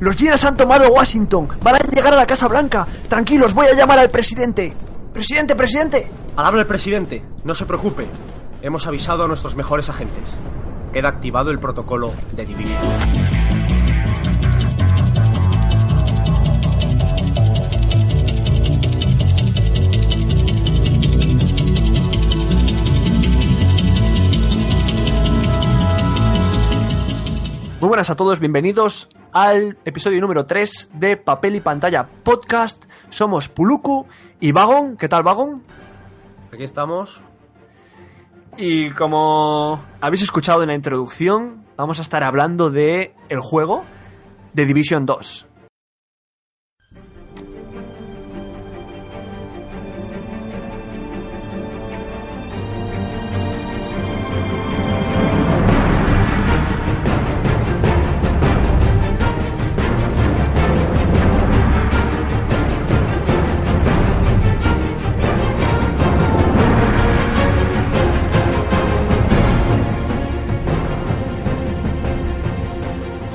Los Ginas han tomado Washington. Van a llegar a la Casa Blanca. Tranquilos, voy a llamar al presidente. Presidente, presidente. Al habla el presidente. No se preocupe. Hemos avisado a nuestros mejores agentes. Queda activado el protocolo de Division. Muy buenas a todos, bienvenidos al episodio número 3 de Papel y Pantalla Podcast. Somos Puluku y Vagon. ¿Qué tal, Vagon? Aquí estamos. Y como habéis escuchado en la introducción, vamos a estar hablando de el juego de Division 2.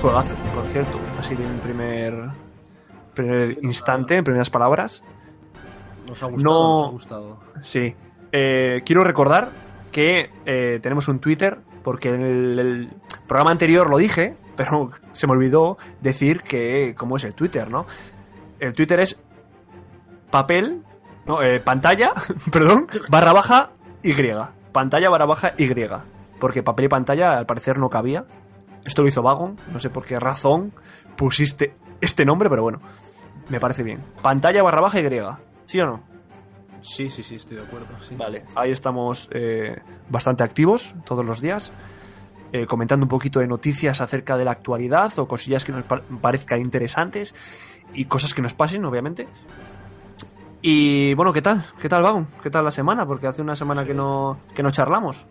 Juegazo, por cierto, así de en primer, primer instante, en primeras palabras. Nos ha gustado. No- Nos ha gustado. Sí. Eh, quiero recordar que eh, tenemos un Twitter, porque en el, el programa anterior lo dije, pero se me olvidó decir que cómo es el Twitter, ¿no? El Twitter es papel, no, eh, pantalla, perdón, barra baja Y. Pantalla barra baja Y. Porque papel y pantalla al parecer no cabía. Esto lo hizo Vagon, no sé por qué razón pusiste este nombre, pero bueno, me parece bien. Pantalla barra baja Y. ¿Sí o no? Sí, sí, sí, estoy de acuerdo. sí. Vale, ahí estamos eh, bastante activos todos los días, eh, comentando un poquito de noticias acerca de la actualidad o cosillas que nos pa- parezcan interesantes y cosas que nos pasen, obviamente. Y bueno, ¿qué tal? ¿Qué tal, Vagon? ¿Qué tal la semana? Porque hace una semana que no, que no charlamos.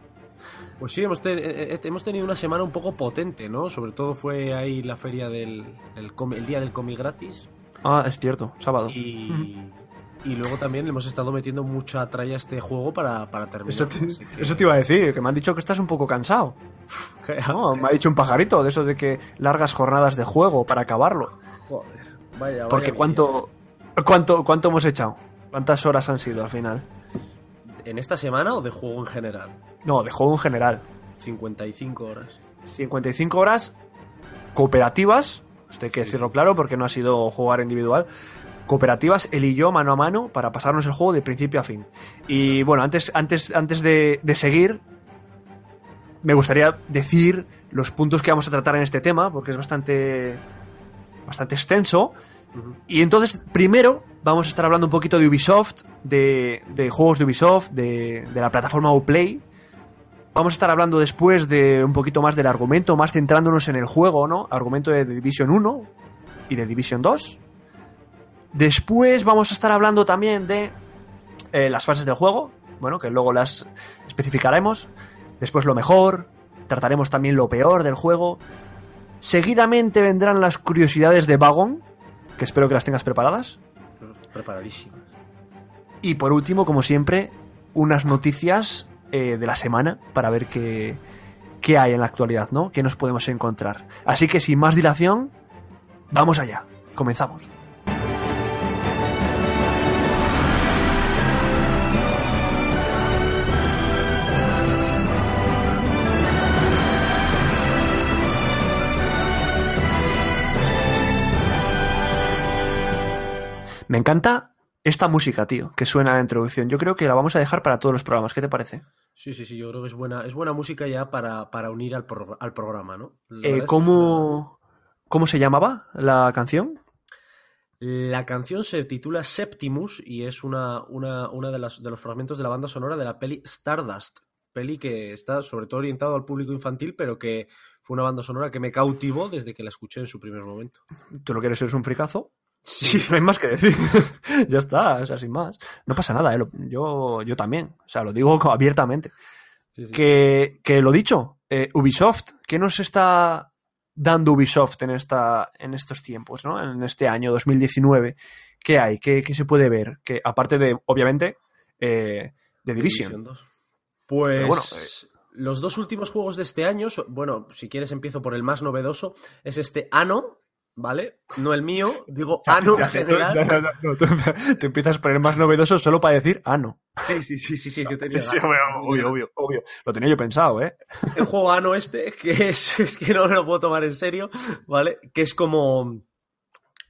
Pues sí, hemos, te- eh, eh, hemos tenido una semana un poco potente, ¿no? Sobre todo fue ahí la feria del el, día del cómic gratis. Ah, es cierto, sábado. Y, y luego también le hemos estado metiendo mucha tralla a este juego para, para terminar. Eso te, así que- eso te iba a decir, que me han dicho que estás un poco cansado. No, me ha dicho un pajarito de eso de que largas jornadas de juego para acabarlo. Joder, vaya, Porque vaya cuánto, cuánto, cuánto hemos echado. ¿Cuántas horas han sido al final? ¿En esta semana o de juego en general? No, de juego en general. 55 horas. 55 horas cooperativas. Esto hay que decirlo claro porque no ha sido jugar individual. Cooperativas, él y yo, mano a mano, para pasarnos el juego de principio a fin. Y bueno, antes, antes, antes de, de seguir, me gustaría decir los puntos que vamos a tratar en este tema, porque es bastante, bastante extenso. Y entonces, primero, vamos a estar hablando un poquito de Ubisoft, de, de juegos de Ubisoft, de, de la plataforma Uplay. Vamos a estar hablando después de un poquito más del argumento, más centrándonos en el juego, ¿no? Argumento de Division 1 y de Division 2. Después vamos a estar hablando también de eh, las fases del juego, bueno, que luego las especificaremos. Después lo mejor, trataremos también lo peor del juego. Seguidamente vendrán las curiosidades de Vagon, que espero que las tengas preparadas. Preparadísimas. Y por último, como siempre, unas noticias eh, de la semana para ver qué, qué hay en la actualidad, ¿no? ¿Qué nos podemos encontrar? Así que sin más dilación, vamos allá. Comenzamos. Me encanta esta música, tío, que suena en la introducción. Yo creo que la vamos a dejar para todos los programas. ¿Qué te parece? Sí, sí, sí, yo creo que es buena, es buena música ya para, para unir al, pro- al programa, ¿no? Eh, es que ¿cómo, ¿Cómo se llamaba la canción? es La canción se titula Septimus y es una, una, una de, las, de los fragmentos de la banda sonora de la peli Stardust. Peli que está sobre todo orientado al público infantil, pero que fue una banda sonora que me cautivó desde que la escuché en su primer momento. ¿Tú lo quieres ser un fricazo? Sí, no hay más que decir. ya está, o sea, sin más. No pasa nada, ¿eh? Yo, yo también. O sea, lo digo abiertamente. Sí, sí. Que, que lo dicho, eh, Ubisoft, ¿qué nos está dando Ubisoft en, esta, en estos tiempos, ¿no? En este año 2019. ¿Qué hay? ¿Qué, qué se puede ver? Que aparte de, obviamente, eh, de Division. 2. Pues bueno, los dos últimos juegos de este año, bueno, si quieres empiezo por el más novedoso, es este Ano, ¿vale? No el mío, digo ano en general. No, no, no, tú te empiezas a poner más novedoso solo para decir ano. Sí, sí, sí, sí, sí, es que tenía Sí, sí, obvio, obvio, obvio. Lo tenía yo pensado, ¿eh? el juego ano este, que es, es que no me lo puedo tomar en serio, ¿vale? Que es como.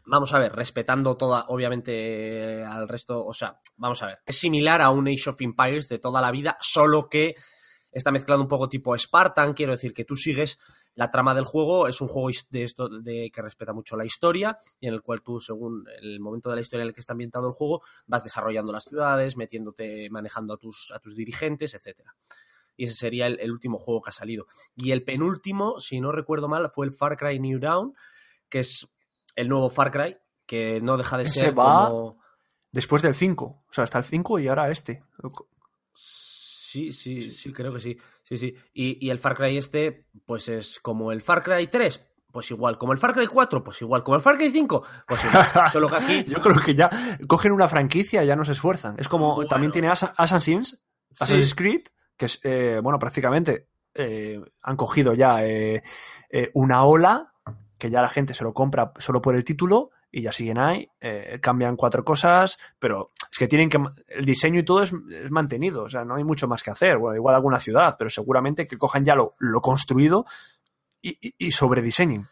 Vamos a ver, respetando toda, obviamente, eh, al resto. O sea, vamos a ver. Es similar a un Age of Empires de toda la vida, solo que está mezclado un poco tipo Spartan. Quiero decir que tú sigues la trama del juego. Es un juego de esto de que respeta mucho la historia y en el cual tú, según el momento de la historia en el que está ambientado el juego, vas desarrollando las ciudades, metiéndote, manejando a tus, a tus dirigentes, etcétera y ese sería el, el último juego que ha salido. Y el penúltimo, si no recuerdo mal, fue el Far Cry New Dawn, que es el nuevo Far Cry, que no deja de ser va- como... Después del 5. O sea, hasta el 5 y ahora este. Sí, sí, sí, creo que sí. Sí, sí. Y, y el Far Cry este, pues es como el Far Cry 3, pues igual. Como el Far Cry 4, pues igual. Como el Far Cry 5, pues igual. Solo que aquí... Yo creo que ya cogen una franquicia y ya no se esfuerzan. Es como Bueno. también tiene Assa- Assassin's, Sí. Assassin's Creed, que es, eh, bueno, prácticamente eh, han cogido ya eh, eh, una ola que ya la gente se lo compra solo por el título y ya siguen ahí, eh, cambian cuatro cosas, pero es que tienen que... El diseño y todo es, es mantenido, o sea, no hay mucho más que hacer. Bueno, igual alguna ciudad, pero seguramente que cojan ya lo, lo construido y, y, y sobrediseñen.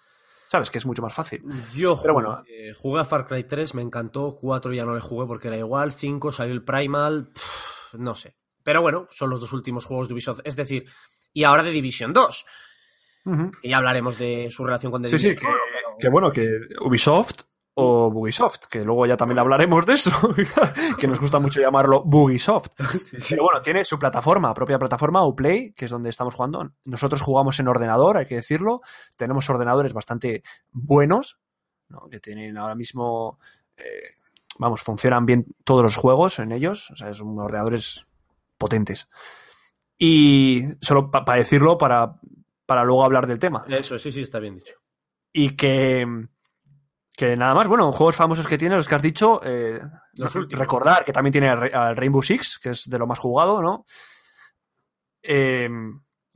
¿Sabes? Que es mucho más fácil. Yo Pero jugué, bueno. eh, jugué a Far Cry 3, me encantó. 4 ya no le jugué porque era igual. 5 salió el Primal. pff, no sé. Pero bueno, son los dos últimos juegos de Ubisoft. Es decir, y ahora de Division 2. Ujú. Que ya hablaremos de su relación con The Sí, sí, Division que, 1, pero- que bueno, que Ubisoft o Bugisoft, que luego ya también hablaremos de eso, que nos gusta mucho llamarlo Bugisoft. Pero bueno, tiene su plataforma, propia plataforma, Uplay, que es donde estamos jugando. Nosotros jugamos en ordenador, hay que decirlo. Tenemos ordenadores bastante buenos, ¿no? que tienen ahora mismo, eh, vamos, funcionan bien todos los juegos en ellos, o sea, son ordenadores potentes. Y solo para decirlo, para, para luego hablar del tema. Eso, sí, sí, está bien dicho. Y que, que nada más, bueno, juegos famosos que tiene, los que has dicho, eh, Los recordar que también tiene al Ra- al Rainbow Six, que es de lo más jugado, ¿no? Eh,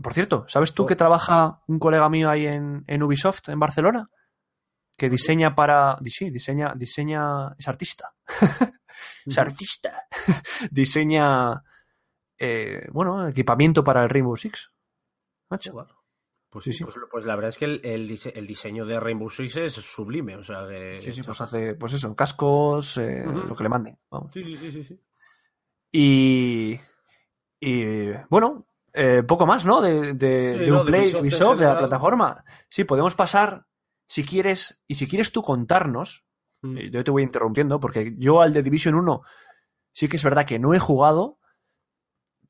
por cierto, ¿sabes tú Oh. que trabaja un colega mío ahí en, en Ubisoft, en Barcelona? Que diseña para... Sí, diseña, diseña... Es artista. es artista. diseña, eh, bueno, equipamiento para el Rainbow Six. Macho. Pues, Sí, sí. Pues, pues la verdad es que el, el dise- el diseño de Rainbow Six es sublime. O sea, que- Sí, sí, pues hace, pues eso, cascos, eh, lo que le manden. Vamos. sí, sí, sí, sí. Y, y bueno, eh, poco más, ¿no? De, de, Sí, de no, de Uplay, Ubisoft en Ubisoft, de la plataforma. Sí, podemos pasar, si quieres, y si quieres tú contarnos, Mm. eh, yo te voy interrumpiendo, porque yo al de Division 1 sí que es verdad que no he jugado,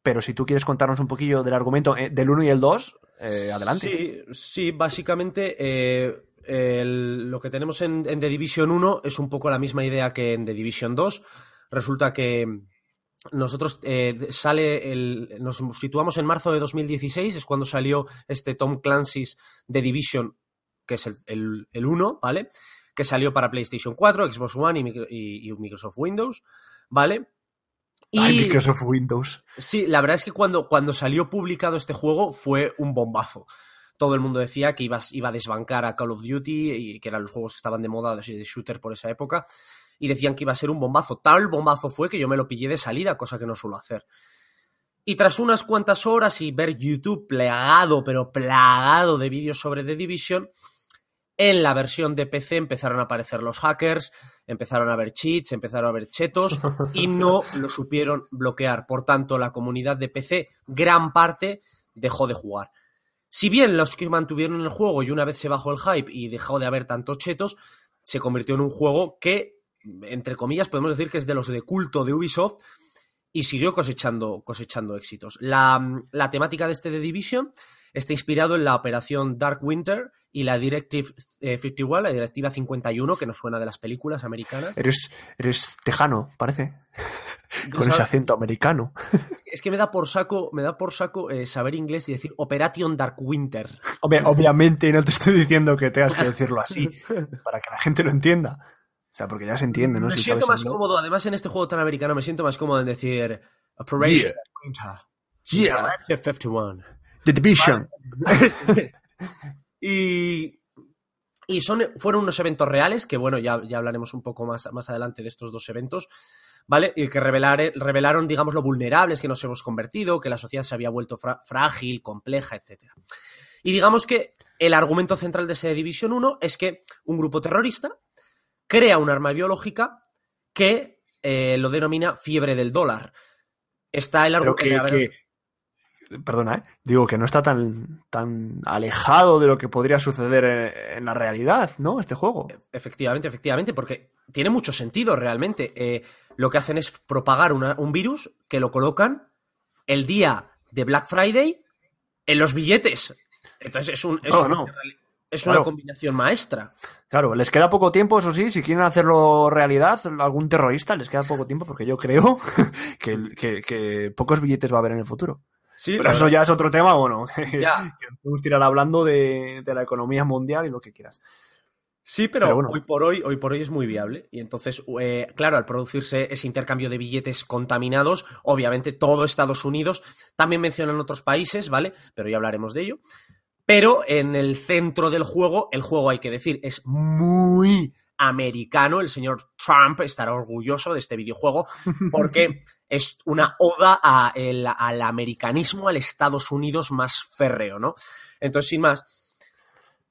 pero si tú quieres contarnos un poquillo del argumento eh, del 1 y el 2, eh, adelante. Sí, sí, básicamente eh, lo que tenemos en, The Division 1 es un poco la misma idea que en The Division 2. Resulta que nosotros eh, sale el, nos situamos en marzo de 2016, es cuando salió este Tom Clancy's The Division, que es el, el, el 1, ¿vale? Que salió para PlayStation 4, Xbox One y Microsoft Windows, ¿vale? Y Ay, Microsoft Windows. Sí, la verdad es que cuando, cuando salió publicado este juego fue un bombazo. Todo el mundo decía que iba, iba a desbancar a Call of Duty y que eran los juegos que estaban de moda de de shooter por esa época. Y decían que iba a ser un bombazo. Tal bombazo fue que yo me lo pillé de salida, cosa que no suelo hacer. Y tras unas cuantas horas y ver YouTube plagado, pero plagado de vídeos sobre The Division, en la versión de PC empezaron a aparecer los hackers, empezaron a haber cheats, empezaron a haber chetos y no lo supieron bloquear. Por tanto, la comunidad de PC, gran parte, dejó de jugar. Si bien los que mantuvieron el juego y una vez se bajó el hype y dejó de haber tantos chetos, se convirtió en un juego que, entre comillas, podemos decir que es de los de culto de Ubisoft y siguió cosechando, cosechando éxitos. La, la temática de este The Division está inspirado en la operación Dark Winter y la Directive eh, 51, la Directiva 51, que nos suena de las películas americanas. Eres, eres tejano, parece. Con ese acento americano. Es que me da por saco, me da por saco eh, saber inglés y decir Operation Dark Winter. Obviamente no te estoy diciendo que tengas que decirlo así, para que la gente lo entienda. O sea, porque ya se entiende, ¿no? me Si siento más cómodo, además en este juego tan americano, me siento más cómodo en decir Operation Yeah. Dark Winter. Yeah, Directive 51. The Division. Y, Y son, fueron unos eventos reales, que bueno, ya, ya hablaremos un poco más, más adelante de estos dos eventos, ¿vale? Y que revelar, revelaron, digamos, lo vulnerables que nos hemos convertido, que la sociedad se había vuelto frágil, compleja, etc. Y digamos que el argumento central de ese Division 1 es que un grupo terrorista crea un arma biológica que eh, lo denomina fiebre del dólar. Está el argumento. Que, perdona, ¿eh? digo que no está tan, tan alejado de lo que podría suceder en, la realidad, ¿no? Este juego. Efectivamente, efectivamente, porque tiene mucho sentido realmente. Eh, lo que hacen es propagar un virus que lo colocan el día de Black Friday en los billetes. Entonces es, un, es, una combinación maestra. Claro, les queda poco tiempo, eso sí, si quieren hacerlo realidad, algún terrorista les queda poco tiempo, porque yo creo que pocos billetes va a haber en el futuro. Sí, Pero eso ya es otro tema, bueno, ya. que podemos tirar hablando de, la economía mundial y lo que quieras. Sí, pero, hoy por hoy, hoy por hoy es muy viable. Y entonces, eh, claro, al producirse ese intercambio de billetes contaminados, obviamente todo Estados Unidos, también mencionan otros países, ¿vale? Pero ya hablaremos de ello. Pero en el centro del juego, el juego hay que decir, es muy americano. El señor Trump estará orgulloso de este videojuego porque es una oda al americanismo, al Estados Unidos más férreo, ¿no? Entonces, sin más,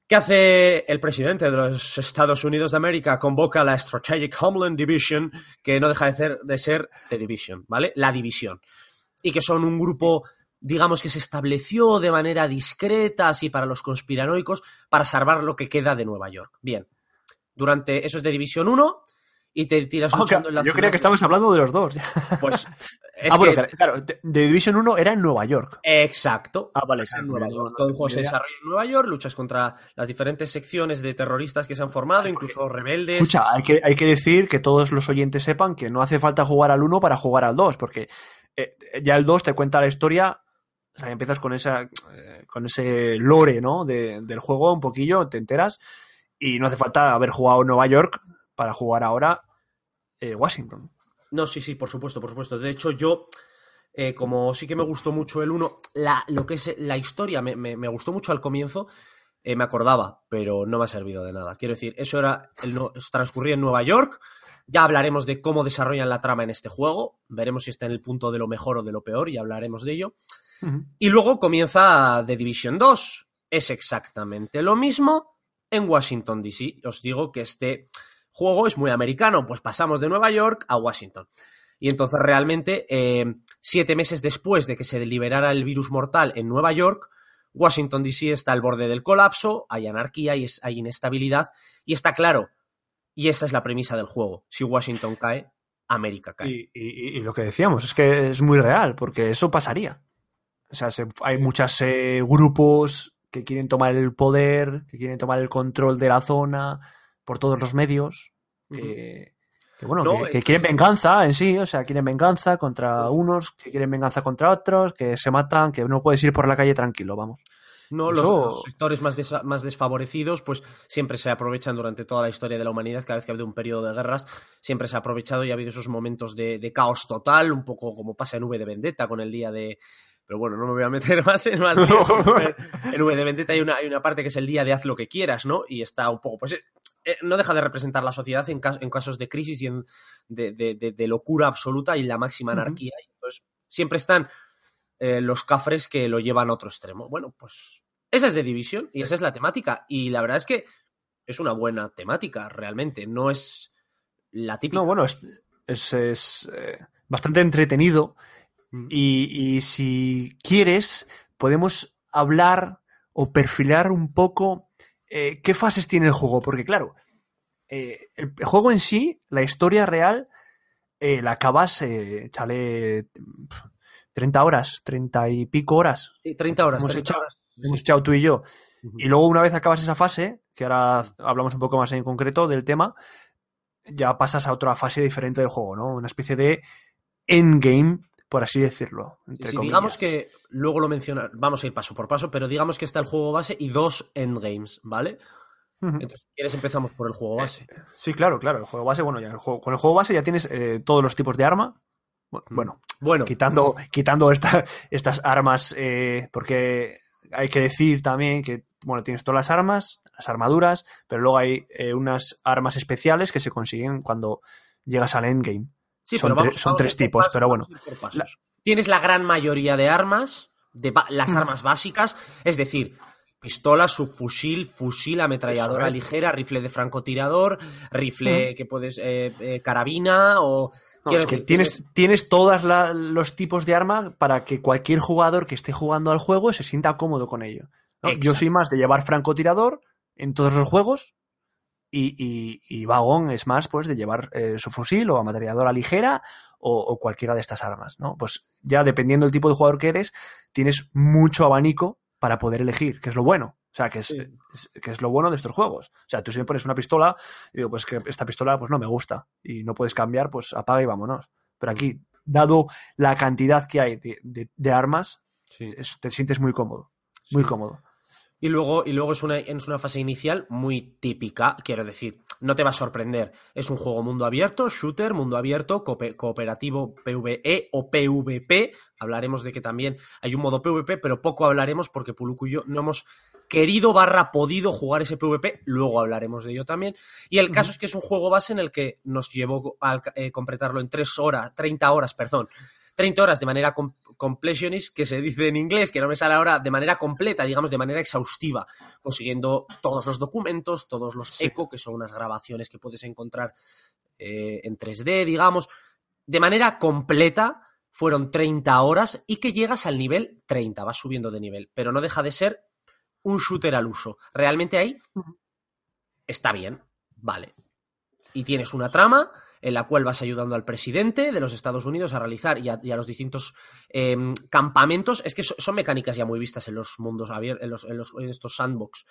¿qué hace el presidente de los Estados Unidos de América? Convoca la Strategic Homeland Division, que no deja de ser, de ser The Division, ¿vale? La división. Y que son un grupo digamos que se estableció de manera discreta, así para los conspiranoicos, para salvar lo que queda de Nueva York. Bien, durante, eso es de División 1, y te tiras ah, luchando en la Yo creía que estabas hablando de los dos. Pues es ah, bueno, claro, de Division 1 era en Nueva York. Exacto. Ah, vale, en Nueva York. Todo el juego se desarrolla en Nueva York, luchas contra las diferentes secciones de terroristas que se han formado, incluso rebeldes. Escucha, hay que, hay que decir que todos los oyentes sepan que no hace falta jugar al 1 para jugar al 2, porque eh, ya el 2 te cuenta la historia o sea, empiezas con esa eh, con ese lore, ¿no? del juego un poquillo, te enteras y no hace falta haber jugado Nueva York para jugar ahora eh, Washington. No, sí, sí, por supuesto, por supuesto. De hecho, yo, eh, como sí que me gustó mucho el 1, lo que es la historia me, gustó mucho al comienzo, eh, me acordaba, pero no me ha servido de nada. Quiero decir, eso era el, transcurría en Nueva York. Ya hablaremos de cómo desarrollan la trama en este juego. Veremos si está en el punto de lo mejor o de lo peor y hablaremos de ello. Y luego comienza The Division 2. Es exactamente lo mismo, en Washington, D.C. Os digo que este juego es muy americano, pues pasamos de Nueva York a Washington. Y entonces realmente, eh, siete meses después de que se liberara el virus mortal en Nueva York, Washington, D.C. está al borde del colapso, hay anarquía, hay, hay inestabilidad, y está claro, y esa es la premisa del juego, si Washington cae, América cae. Y, lo que decíamos, es que es muy real, porque eso pasaría. O sea, hay muchos eh, grupos que quieren tomar el poder, que quieren tomar el control de la zona por todos los medios, que, bueno, que, quieren venganza en sí, o sea, quieren venganza contra unos, que quieren venganza contra otros, que se matan, que no puedes ir por la calle tranquilo, vamos. No, los, sectores más, más desfavorecidos, pues siempre se aprovechan durante toda la historia de la humanidad, cada vez que ha habido un periodo de guerras, siempre se ha aprovechado y ha habido esos momentos de, de caos total, un poco como pasa en V de Vendetta con el día de, pero bueno, no me voy a meter más en más. en V de Vendetta hay una, hay una parte que es el día de haz lo que quieras, ¿no? Y está un poco, pues no deja de representar la sociedad en, en casos de crisis y en, de, de, locura absoluta y la máxima anarquía. Entonces, siempre están eh, los cafres que lo llevan a otro extremo. Bueno, pues esa es de división y esa es la temática. Y la verdad es que es una buena temática, realmente. No es la típica. No, bueno, es, es, bastante entretenido y, si quieres, podemos hablar o perfilar un poco eh, qué fases tiene el juego. Porque claro, eh, el, juego en sí, la historia real, eh, la acabas, chale, 30 horas, 30 y pico horas. Sí, 30 horas. Hemos, echado, hemos echado tú y yo. Y luego una vez acabas esa fase, que ahora hablamos un poco más en concreto del tema, ya pasas a otra fase diferente del juego, ¿no? Una especie de endgame por así decirlo. digamos que luego lo menciona, vamos a ir paso por paso, pero digamos que está el juego base y dos endgames, ¿vale? Entonces, si quieres empezamos por el juego base. Eh, sí, claro, claro. El juego base, bueno, ya el juego, con el juego base ya tienes eh, todos los tipos de arma. Bueno, bueno, quitando, quitando estas armas, eh, porque hay que decir también que bueno, tienes todas las armas, las armaduras, pero luego hay eh, unas armas especiales que se consiguen cuando llegas al endgame. Sí, son, pero vamos- tre- son vamos tres tipos, pasos, pero bueno. Tienes la gran mayoría de armas, de las Mm. armas básicas, es decir, pistola, subfusil, fusil, ametralladora es. ligera, rifle de francotirador, rifle que puedes, eh, eh, carabina o... No, quiero es que decir, tienes, tienes todos los tipos de arma para que cualquier jugador que esté jugando al juego se sienta cómodo con ello. ¿no? Yo soy más de llevar francotirador en todos los juegos y, y, y Vagón es más pues de llevar eh, su fusil o ametralladora ligera o, o cualquiera de estas armas. ¿no? Pues ya dependiendo del tipo de jugador que eres, tienes mucho abanico para poder elegir, que es lo bueno. O sea, que es, Sí. es- que es lo bueno de estos juegos. O sea, tú si me pones una pistola y digo, pues que esta pistola pues no me gusta y no puedes cambiar, pues apaga y vámonos. Pero aquí, dado la cantidad que hay de, de- de armas, Sí. es- te sientes muy cómodo. Muy Sí. cómodo. Y luego, y luego es, una, es una fase inicial muy típica, quiero decir, no te va a sorprender. Es un juego mundo abierto, shooter, mundo abierto, coope- cooperativo PvE o PvP. Hablaremos de que también hay un modo PvP, pero poco hablaremos porque Puluku y yo no hemos querido barra podido jugar ese PvP, luego hablaremos de ello también. Y el caso es que es un juego base en el que nos llevó a eh, completarlo en 3 horas, 30 horas, perdón. 30 horas de manera com- completionist, que se dice en inglés, que no me sale ahora, de manera completa, digamos, de manera exhaustiva, consiguiendo todos los documentos, todos los Sí. eco, que son unas grabaciones que puedes encontrar eh, en 3D, digamos, de manera completa. Fueron 30 horas y que llegas al nivel 30, vas subiendo de nivel, pero no deja de ser un shooter al uso. Realmente ahí está bien, vale. Y tienes una trama en la cual vas ayudando al presidente de los Estados Unidos a realizar y a, y a los distintos eh, campamentos. Es que so- son mecánicas ya muy vistas en los mundos abiertos, en, los, en, los- en estos sandbox.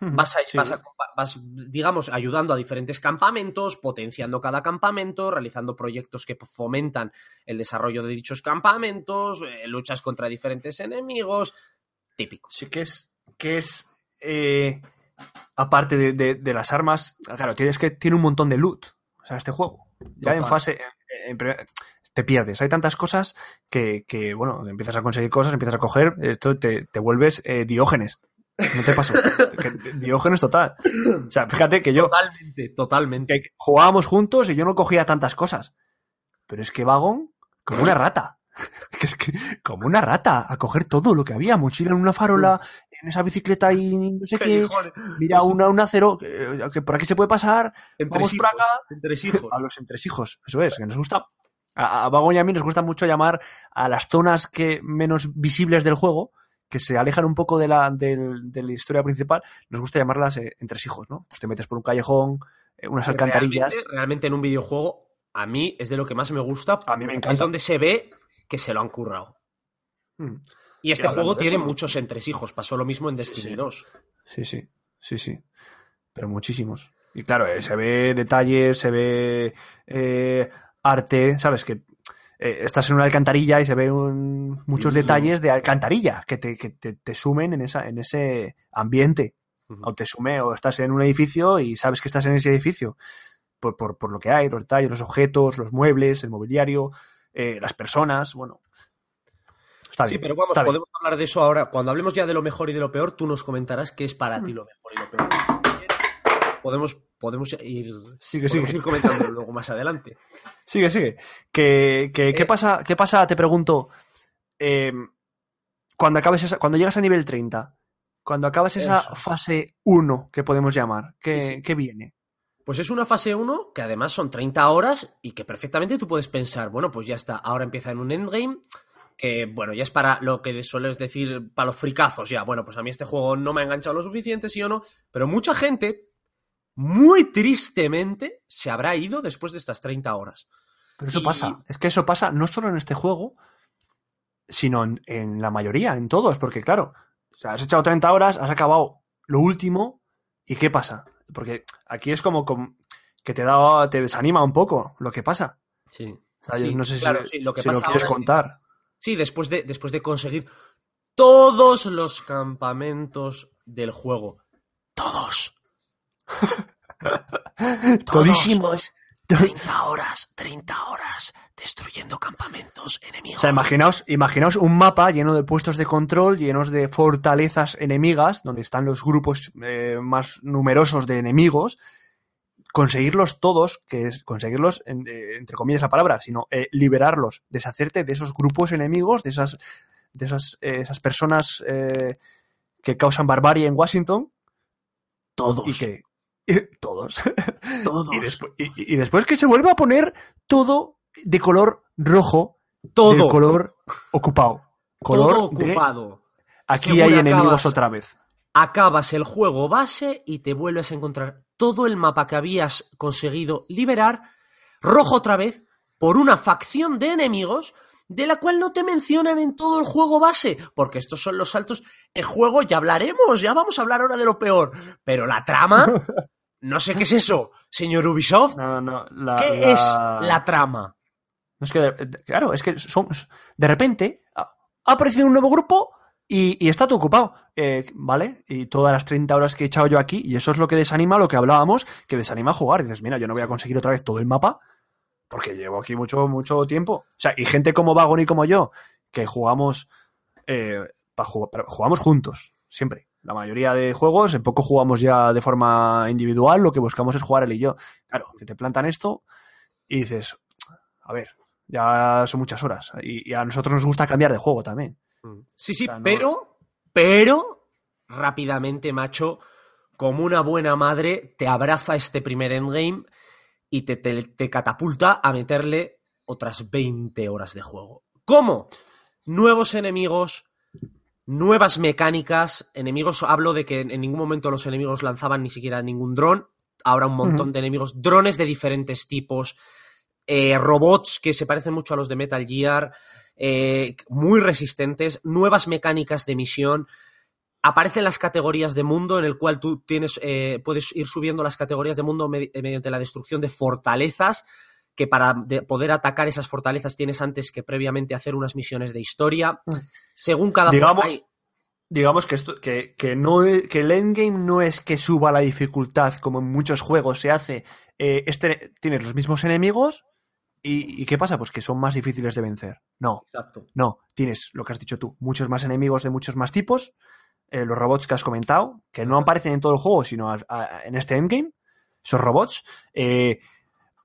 Vas, a- Sí. vas a- vas, digamos, ayudando a diferentes campamentos, potenciando cada campamento, realizando proyectos que fomentan el desarrollo de dichos campamentos, eh, luchas contra diferentes enemigos. Típico. Sí que es. Que es. eh, aparte de, de- de las armas. Claro, tienes que. Tiene un montón de loot. O sea, este juego. Ya en fase. en- en primer- te pierdes. Hay tantas cosas que, que, bueno, empiezas a conseguir cosas, empiezas a coger. Esto te, te vuelves eh, Diógenes. ¿No te pasó? Diógenes total. O sea, fíjate que yo. Totalmente, totalmente. que jugábamos juntos y yo no cogía tantas cosas. Pero es que Vagón, como una rata. Que es que, como una rata, a coger todo lo que había, mochila en una farola, en esa bicicleta y no sé qué, mira una, un acero, que, que por aquí se puede pasar, vamos por acá, Entre hijos. a los entresijos, eso es, que nos gusta, a, a Vagón y a mí nos gusta mucho llamar a las zonas que menos visibles del juego, que se alejan un poco de la, del- de la historia principal, nos gusta llamarlas eh, entresijos, ¿no? Pues te metes por un callejón, eh, unas alcantarillas. Realmente, realmente en un videojuego, a mí es de lo que más me gusta. A mí me Es encanta. donde se ve que se lo han currado. Mm. Y este juego tiene eso- muchos entresijos. Pasó lo mismo en Sí, Destiny sí. 2. Sí, sí, sí, sí. Pero muchísimos. Y claro, eh, se ve detalles, se ve eh, arte, ¿sabes? Que eh, estás en una alcantarilla y se ven muchos Sí. detalles de alcantarilla que te, que te, te sumen en, esa, en ese ambiente. O te sume, o estás en un edificio y sabes que estás en ese edificio. Por, por, por lo que hay, los detalles, los objetos, los muebles, el mobiliario, eh, las personas, bueno. Está Sí, pero vamos, bien. podemos hablar de eso ahora. Cuando hablemos ya de lo mejor y de lo peor, tú nos comentarás qué es para Mm. ti lo mejor y lo peor. Podemos, podemos ir, Sigue, podemos sigue. ir comentándolo luego más adelante. Sigue, sigue. Que, que- ¿qué, Eh. pasa, ¿Qué pasa, te pregunto, eh, cuando, acabes esa- cuando llegas a nivel 30? Cuando acabas esa Eso. fase 1, que podemos llamar, ¿qué, Sí, sí. qué viene? Pues es una fase 1 que además son 30 horas y que perfectamente tú puedes pensar, bueno, pues ya está, ahora empieza en un endgame, que bueno, ya es para lo que sueles decir, para los fricazos, ya, bueno, pues a mí este juego no me ha enganchado lo suficiente, sí o no, pero mucha gente, muy tristemente, se habrá ido después de estas 30 horas. Pero eso Y- pasa. Es que eso pasa no solo en este juego, sino en, en la mayoría, en todos. Porque, claro, o sea, has echado 30 horas, has acabado lo último, ¿y qué pasa? Porque aquí es como, com- que te da, te desanima un poco lo que pasa. Sí. O sea, Sí, yo no sé si, sí, lo que si lo pasa quieres ahora es que- contar. Sí, después de, después de conseguir todos los campamentos del juego. Todos. Todísimos. 30 horas, 30 horas, destruyendo campamentos enemigos. O sea, imaginaos, imaginaos un mapa lleno de puestos de control, llenos de fortalezas enemigas, donde están los grupos eh, más numerosos de enemigos. Conseguirlos todos, que es conseguirlos, en- eh, entre comillas la palabra, sino eh, liberarlos, deshacerte de esos grupos enemigos, de esas, de esas, eh, esas personas eh, que causan barbarie en Washington todos. y que. y- todos. todos. y, despu- y- y después que se vuelva a poner todo de color rojo, todo. de color ocupado. Color todo de- ocupado. aquí hay enemigos otra vez. Acabas el juego base y te vuelves a encontrar todo el mapa que habías conseguido liberar, rojo otra vez, por una facción de enemigos de la cual no te mencionan en todo el juego base, porque estos son los saltos. El juego ya hablaremos, ya vamos a hablar ahora de lo peor, pero la trama, no sé qué es eso, señor Ubisoft, No, no, la- ¿qué la- es la trama? Es que, de- claro, es que somos. De repente ha aparecido un nuevo grupo y, y está todo ocupado. Eh, ¿Vale? Y todas las 30 horas que he echado yo aquí, y eso es lo que desanima, lo que hablábamos, que desanima a jugar. dices, mira, yo no voy a conseguir otra vez todo el mapa porque llevo aquí mucho, mucho tiempo. O sea, y gente como Vagon y como yo, que jugamos. eh, pa jugamos juntos, siempre. La mayoría de juegos, en poco jugamos ya de forma individual, lo que buscamos es jugar él y yo. Claro, que te plantan esto y dices, a ver, ya son muchas horas. Y a nosotros nos gusta cambiar de juego también. Sí, sí, O sea, no- pero, pero, rápidamente, macho, como una buena madre, te abraza este primer endgame y te, te- te catapulta a meterle otras 20 horas de juego. ¿Cómo? Nuevos enemigos, nuevas mecánicas, enemigos, hablo de que en ningún momento los enemigos lanzaban ni siquiera ningún dron, ahora un montón de enemigos, drones de diferentes tipos, eh, robots que se parecen mucho a los de Metal Gear, eh, muy resistentes, nuevas mecánicas de misión. Aparecen las categorías de mundo en el cual tú tienes, eh, puedes ir subiendo las categorías de mundo medi- mediante la destrucción de fortalezas, que para de- poder atacar esas fortalezas tienes antes que previamente hacer unas misiones de historia. Mm. Según cada Digamos- Digamos que, esto, que, que, no, e- que el endgame no es que suba la dificultad como en muchos juegos se hace. eh, este, tienes los mismos enemigos y, y ¿qué pasa? Pues que son más difíciles de vencer. No, Exacto. no. Tienes lo que has dicho tú, muchos más enemigos de muchos más tipos. eh, los robots que has comentado, que no aparecen en todo el juego, sino a- a- en este endgame. Esos robots. eh,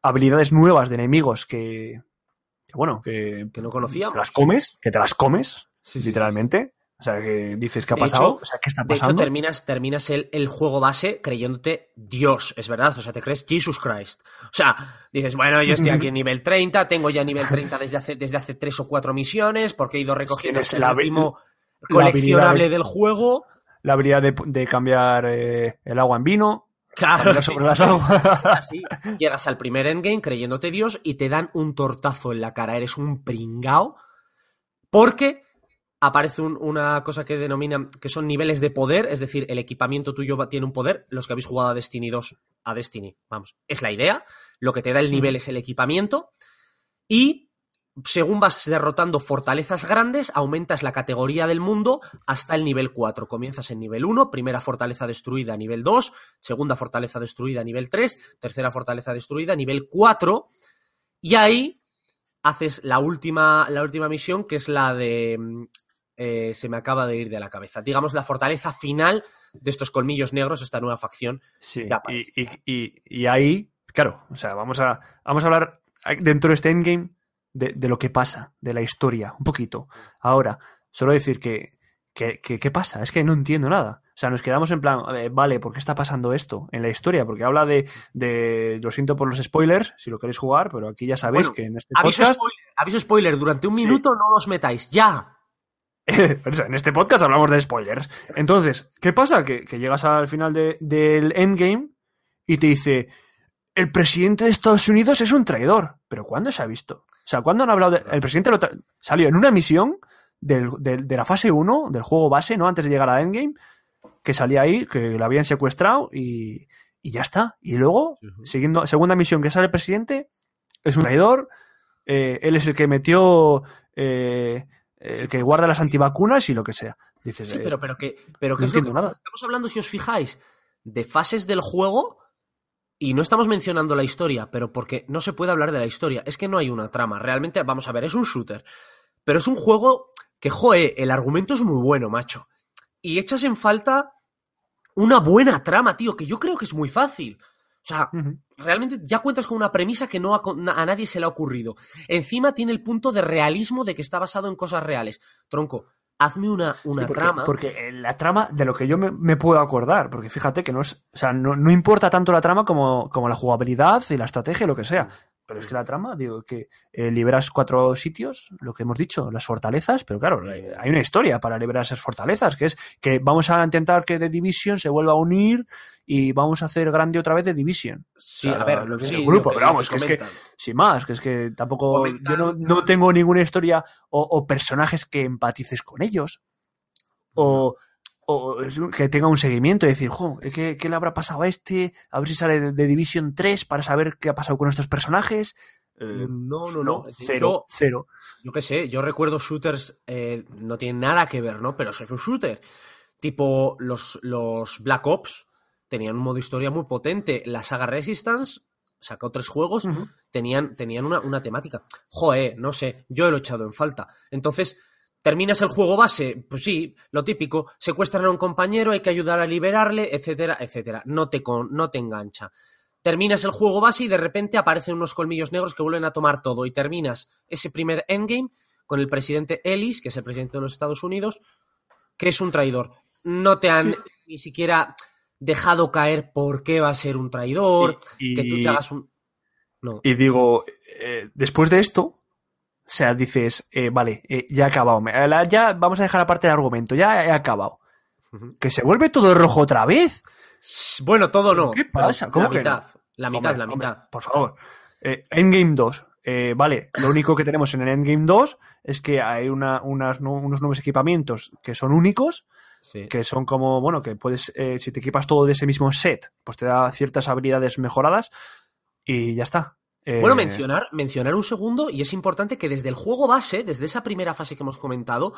habilidades nuevas de enemigos que, que bueno, que, Que no conocíamos. te las comes, que te las comes, Sí, sí, literalmente. O sea, que dices, ¿qué ha De pasado? hecho- o sea, ¿qué está De hecho, pasando? terminas, terminas el, el juego base creyéndote Dios, es verdad. O sea, te crees Jesus Christ. O sea, dices, bueno, yo estoy aquí en nivel 30, tengo ya nivel 30 desde hace, desde hace tres o cuatro misiones, porque he ido recogiendo el la último la coleccionable de- del juego. La habilidad de, de cambiar eh, el agua en vino, Claro, sí. sobre las aguas. Así, llegas al primer endgame creyéndote Dios y te dan un tortazo en la cara. Eres un pringao. Porque aparece un- una cosa que denominan que son niveles de poder, es decir, el equipamiento tuyo tiene un poder. Los que habéis jugado a Destiny 2, a Destiny, vamos, es la idea. Lo que te da el nivel es el equipamiento. Y según vas derrotando fortalezas grandes, aumentas la categoría del mundo hasta el nivel 4. Comienzas en nivel 1, primera fortaleza destruida nivel 2, segunda fortaleza destruida nivel 3, tercera fortaleza destruida nivel 4, y ahí haces la última, la última misión, que es la de... eh, se me acaba de ir de la cabeza. Digamos, la fortaleza final de estos colmillos negros, esta nueva facción. Sí, y, y- y- y ahí, claro, o sea, vamos a, vamos a hablar dentro de este endgame de, de lo que pasa, de la historia, un poquito. Ahora, solo decir que, que, que- ¿qué pasa? Es que no entiendo nada. O sea, nos quedamos en plan, eh, vale, ¿por qué está pasando esto en la historia? Porque habla de, de, lo siento por los spoilers, si lo queréis jugar, pero aquí ya sabéis Bueno, que en este Aviso podcast, spoiler, aviso spoiler, durante un Sí. minuto no os metáis, ya. En este podcast hablamos de spoilers. Entonces, ¿qué pasa? Que, que llegas al final de- del endgame y te dice, el presidente de Estados Unidos es un traidor. ¿Pero cuándo se ha visto? O sea, ¿cuándo han hablado de... El presidente lo salió en una misión del- del- de la fase 1 del juego base, ¿no? Antes de llegar a endgame, que salía ahí, que lo habían secuestrado y, y ya está. Y luego, siguiendo, segunda misión que sale el presidente, es un traidor, eh, él es el que metió... eh, el que guarda las antivacunas y lo que sea. Dices, Sí, eh, pero, pero que, pero que no es lo que entiendo nada. pasa. Estamos hablando, si os fijáis, de fases del juego Y no estamos mencionando la historia, pero porque no se puede hablar de la historia. Es que no hay una trama. Realmente, vamos a ver, es un shooter. Pero es un juego que, joe, el argumento es muy bueno, macho. Y echas en falta una buena trama, tío, que yo creo que es muy fácil. O sea. Realmente ya cuentas con una premisa que no a, con- a nadie se le ha ocurrido. Encima tiene el punto de realismo de que está basado en cosas reales. Tronco, hazme una, una Sí, porque, trama. porque eh, la trama, de lo que yo me, me puedo acordar, porque fíjate que no es, o sea, no, no importa tanto la trama como, como la jugabilidad y la estrategia y lo que sea. Pero es que la trama, digo, que eh, liberas cuatro sitios, lo que hemos dicho, las fortalezas, pero claro, hay una historia para liberar esas fortalezas, que es que vamos a intentar que The Division se vuelva a unir y vamos a hacer grande otra vez The Division. Sí, o sea, a ver, lo que sí, el grupo, lo pero vamos, lo que es que-. Sin más, que es que tampoco, Comentan- yo no, no tengo ninguna historia o, o personajes que empatices con ellos. O, o que tenga un seguimiento y decir, jo, ¿qué, qué le habrá pasado a este? A ver si sale de, de Division 3 para saber qué ha pasado con estos personajes. Eh, No, no, no, no. cero, cero. Yo qué sé, yo recuerdo shooters, eh, no tienen nada que ver, ¿no? Pero es un shooter. Tipo, los, los Black Ops tenían un modo historia muy potente. La saga Resistance sacó tres juegos, tenían, tenían una, una temática. Joder, no sé, yo lo he echado en falta. Entonces, terminas el juego base, pues sí, lo típico, secuestran a un compañero, hay que ayudar a liberarle, etcétera, etcétera. No te, con, no te engancha. Terminas el juego base y de repente aparecen unos colmillos negros que vuelven a tomar todo. Y terminas ese primer endgame con el presidente Ellis, que es el presidente de los Estados Unidos, que es un traidor. No te han Sí. ni siquiera dejado caer por qué va a ser un traidor, Y- que tú te hagas un... No. Y digo, eh, después de esto, o sea, dices, eh, vale, eh, ya he acabado. Ya vamos a dejar aparte el argumento, ya he acabado. Que se vuelve todo rojo otra vez. Bueno, todo no. ¿Qué pasa? ¿Cómo la que no? mitad. La mitad, Hombre, la mitad. por favor. Eh, Endgame 2. eh, vale, lo único que tenemos en el Endgame 2 es que hay una- unas unos nuevos equipamientos que son únicos, Sí. que son como, bueno, que puedes, eh, si te equipas todo de ese mismo set, pues te da ciertas habilidades mejoradas y ya está. Eh, Bueno, mencionar, mencionar un segundo, y es importante que desde el juego base, desde esa primera fase que hemos comentado,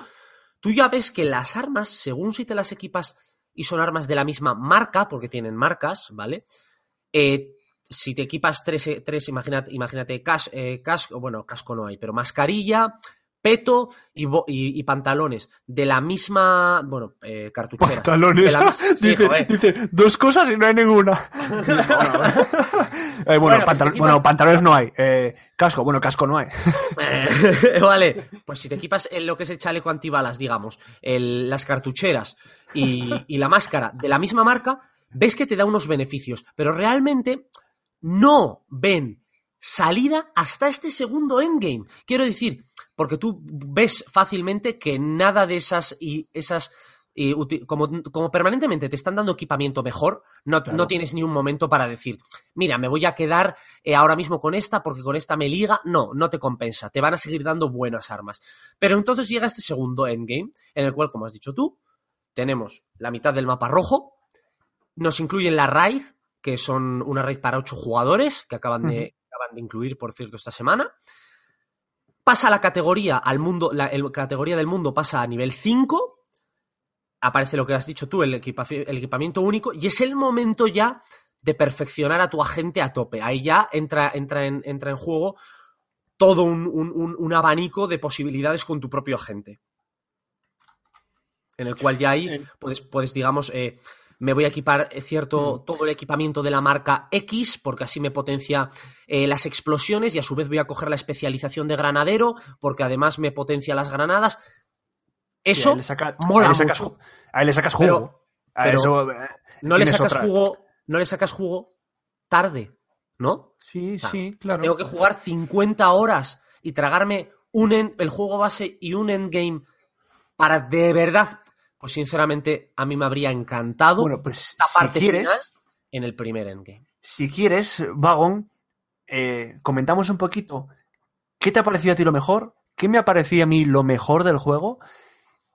tú ya ves que las armas, según si te las equipas y son armas de la misma marca, porque tienen marcas, ¿vale? Eh, si te equipas tres, eh, tres imagínate, imagínate cas- eh, casco, bueno, casco no hay, pero mascarilla, peto y, bo- y- y pantalones de la misma, bueno, eh, cartuchera. Pantalones. De la- sí, dice, joder. dice, dos cosas y no hay ninguna. Eh, bueno, Bueno, pues pantal- bueno, pantalones no hay. Eh, casco, bueno, casco no hay. Eh, vale, pues si te equipas en lo que es el chaleco antibalas, digamos, el- las cartucheras y, y la máscara de la misma marca, ves que te da unos beneficios, pero realmente no ven salida hasta este segundo endgame. Quiero decir, porque tú ves fácilmente que nada de esas y esas y como, como permanentemente te están dando equipamiento mejor, no, Claro. no tienes ni un momento para decir, mira, me voy a quedar eh, ahora mismo con esta porque con esta me liga. No, no te compensa. Te van a seguir dando buenas armas. Pero entonces llega este segundo endgame, en el cual, como has dicho tú, tenemos la mitad del mapa rojo, nos incluyen la raid, que son una raid para ocho jugadores, que acaban de, acaban de incluir, por cierto, esta semana. Pasa la categoría al mundo, la el- categoría del mundo pasa a nivel 5. Aparece lo que has dicho tú, el, equipa- el equipamiento único, y es el momento ya de perfeccionar a tu agente a tope. Ahí ya entra, entra, en, entra en juego todo un, un- un- un abanico de posibilidades con tu propio agente. En el cual ya ahí puedes, puedes digamos, eh, me voy a equipar eh, cierto, todo el equipamiento de la marca X, porque así me potencia eh, las explosiones y a su vez voy a coger la especialización de granadero, porque además me potencia las granadas. Sí, Eso ahí le saca- mola ahí le sacas, mucho. ju- ahí le sacas Pero- jugo. A pero eso, eh, no le sacas otra. jugo, no le sacas jugo tarde, ¿no? Sí, sea, sí, claro. Tengo que jugar 50 horas y tragarme un en- el juego base y un endgame para de verdad. Pues sinceramente, a mí me habría encantado Bueno, pues la si parte quieres, final en el primer endgame. si quieres, Vagon, eh, comentamos un poquito qué te ha parecido a ti lo mejor, qué me ha parecido a mí lo mejor del juego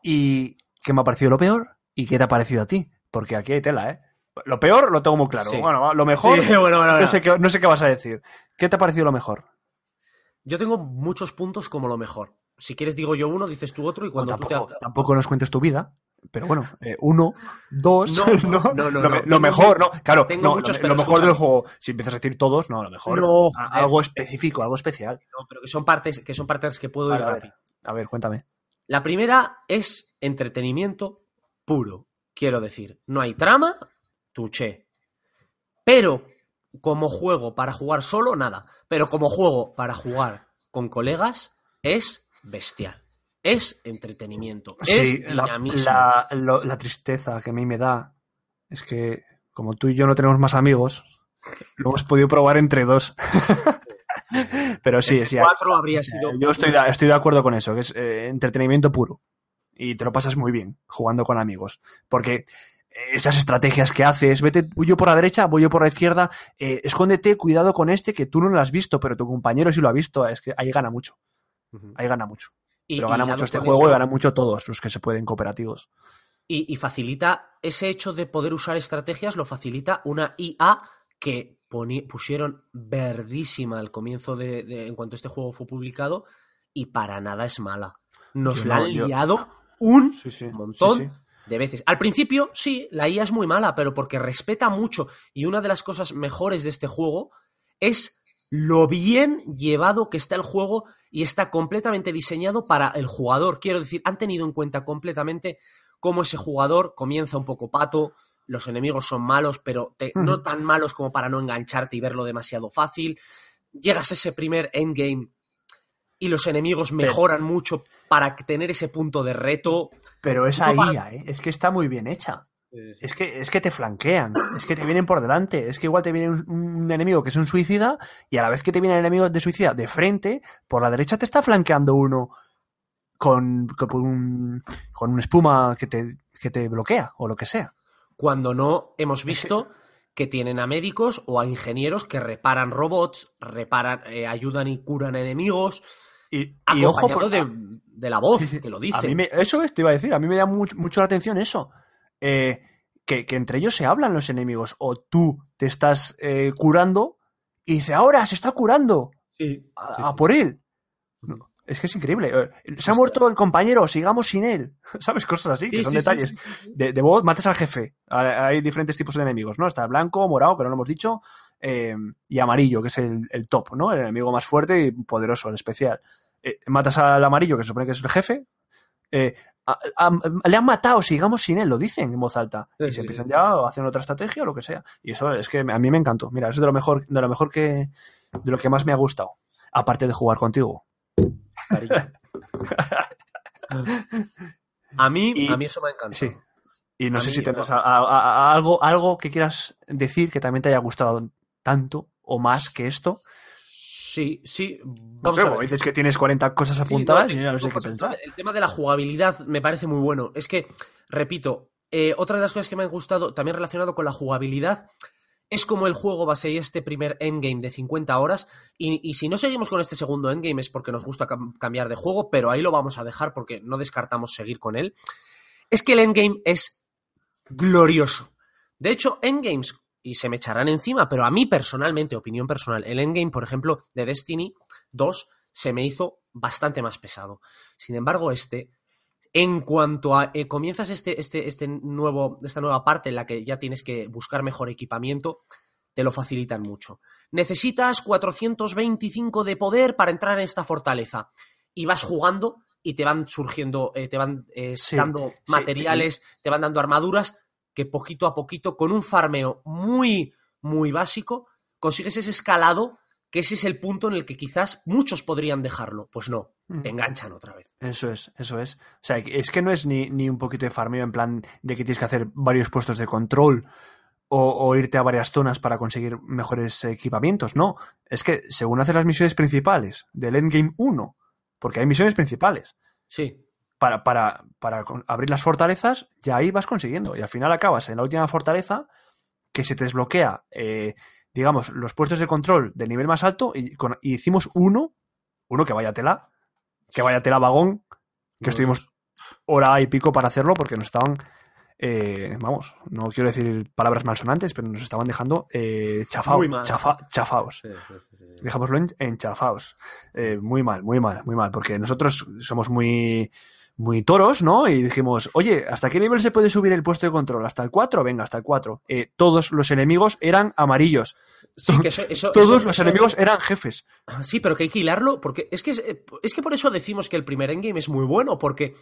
y qué me ha parecido lo peor y qué te ha parecido a ti. Porque aquí hay tela, ¿eh? Lo peor lo tengo muy claro. Sí. Bueno, lo mejor, Sí, bueno, bueno, no, sé qué, no sé qué vas a decir. ¿Qué te ha parecido lo mejor? Yo tengo muchos puntos como lo mejor. Si quieres digo yo uno, dices tú otro y cuando Bueno, tú te tampoco, tampoco nos cuentes tu vida. Pero bueno, eh, uno, dos, No, no, no, lo, me- mejor, no, claro, tengo no, muchos, lo, lo mejor del juego, si empiezas a decir todos, no, lo mejor, No, a- algo específico, algo especial. No, pero que son partes que son partes que puedo ir a ver. A ver, cuéntame. La primera es entretenimiento puro. Quiero decir, no hay trama, tuché. Pero como juego para jugar solo, nada. Pero como juego para jugar con colegas, es bestial. Es entretenimiento. es Sí, la, dinamismo. la- lo- la tristeza que a mí me da es que, como tú y yo no tenemos más amigos, lo hemos podido probar entre dos. Pero sí, sí. Cuatro habría o sea, sido. Yo estoy de, estoy de acuerdo con eso, que es eh, entretenimiento puro. Y te lo pasas muy bien jugando con amigos. Porque esas estrategias que haces, vete voy yo por la derecha, voy yo por la izquierda, eh, escóndete, cuidado con este que tú no lo has visto, pero tu compañero sí lo ha visto. Es que ahí gana mucho, ahí gana mucho. Y- Pero gana mucho este juego eso- y gana mucho todos los que se pueden cooperativos. Y, y facilita ese hecho de poder usar estrategias, lo facilita una IA que pusieron verdísima al comienzo de, de- en cuanto este juego fue publicado y para nada es mala. Nos Yo la no, han yo- liado un Sí, sí. montón sí. de veces. Al principio, sí, la IA es muy mala, pero porque respeta mucho. Y una de las cosas mejores de este juego es lo bien llevado que está el juego y está completamente diseñado para el jugador. Quiero decir, han tenido en cuenta completamente cómo ese jugador comienza un poco pato, los enemigos son malos, pero te- Ujú. no tan malos como para no engancharte y verlo demasiado fácil. Llegas a ese primer endgame y los enemigos mejoran mucho para tener ese punto de reto. Pero esa No para- ¿eh? es que está muy bien hecha. Es que, es que te flanquean, es que te vienen por delante, es que igual te viene un, un enemigo que es un suicida y a la vez que te viene el enemigo de suicida de frente, por la derecha te está flanqueando uno con, con, un, con una espuma que te, que te bloquea o lo que sea. cuando no hemos visto que tienen a médicos o a ingenieros que reparan robots, reparan, eh, ayudan y curan enemigos, Y, y ojo, por- de, de la voz, Sí, sí. que lo dice. eso es, te iba a decir, a mí me da mucho, mucho la atención eso. Eh, que, que entre ellos se hablan los enemigos. O tú te estás eh, curando y dice, ahora se está curando. Sí, A, sí, a sí. por él. No, es que es increíble. Eh, Se ha muerto el compañero, sigamos sin él. ¿Sabes? Cosas así, que son detalles. De, de voz, matas al jefe. Hay diferentes tipos de enemigos, ¿no? Está blanco, morado, que no lo hemos dicho, eh, y amarillo, que es el, el top, ¿no? El enemigo más fuerte y poderoso, el especial. Eh, matas al amarillo, que se supone que es el jefe. Eh, a- a- le han matado, sigamos sin él, lo dicen en voz alta. Sí, y sí, se empiezan sí. ya a hacer otra estrategia o lo que sea. Y eso es que a mí me encantó. Mira, eso es de lo mejor, de lo mejor que, de lo que más me ha gustado. Aparte de jugar contigo. Cariño. A mí, Y- a mí eso me ha encantado. Sí. Y no sé mí, si tendrás no. algo, algo que quieras decir que también te haya gustado tanto o más que esto. Sí, sí. No Vamos sé, a como ver. dices que tienes 40 cosas Sí, apuntadas no, y no sé qué pensar. El tema de la jugabilidad me parece muy bueno. Es que, repito, eh, otra de las cosas que me han gustado, también relacionado con la jugabilidad, es como el juego va a ser este primer endgame de 50 horas. Y, y si no seguimos con este segundo endgame es porque nos gusta cam- cambiar de juego, pero ahí lo vamos a dejar porque no descartamos seguir con él. Es que el endgame es glorioso. De hecho, endgames, y se me echarán encima, pero a mí personalmente, opinión personal, el endgame, por ejemplo, de Destiny 2 se me hizo bastante más pesado. Sin embargo, este, en cuanto a eh, comienzas este, este, este nuevo, esta nueva parte en la que ya tienes que buscar mejor equipamiento, te lo facilitan mucho. Necesitas 425 de poder para entrar en esta fortaleza. Y vas jugando y te van surgiendo, eh, te van eh, Sí, dando sí, materiales, te van dando armaduras que poquito a poquito, con un farmeo muy, muy básico, consigues ese escalado que ese es el punto en el que quizás muchos podrían dejarlo. Pues no, Mm. te enganchan otra vez. Eso es, eso es. O sea, es que no es ni, ni un poquito de farmeo en plan de que tienes que hacer varios puestos de control o, o irte a varias zonas para conseguir mejores equipamientos. No, es que según haces las misiones principales del Endgame 1, porque hay misiones principales, Sí, para, para, para abrir las fortalezas, ya ahí vas consiguiendo. Y al final acabas en la última fortaleza que se te desbloquea, eh, digamos, los puestos de control del nivel más alto y, con- y hicimos uno, uno que vaya tela, que vaya tela vagón, que estuvimos hora y pico para hacerlo porque nos estaban, eh, vamos, no quiero decir palabras malsonantes, pero nos estaban dejando eh, chafaos, Muy mal. chafa- chafaos. Sí, sí, sí, sí, sí. Dejámoslo en, en chafaos. Eh, muy mal, muy mal, muy mal, porque nosotros somos muy, muy toros, ¿no? Y dijimos, oye, ¿hasta qué nivel se puede subir el puesto de control? ¿Hasta el 4? Venga, hasta el 4. Eh, todos los enemigos eran amarillos. Sí, que eso, eso- todos eso- los enemigos eran jefes. Sí, pero que hay que hilarlo, porque es que, es, es que por eso decimos que el primer endgame es muy bueno, porque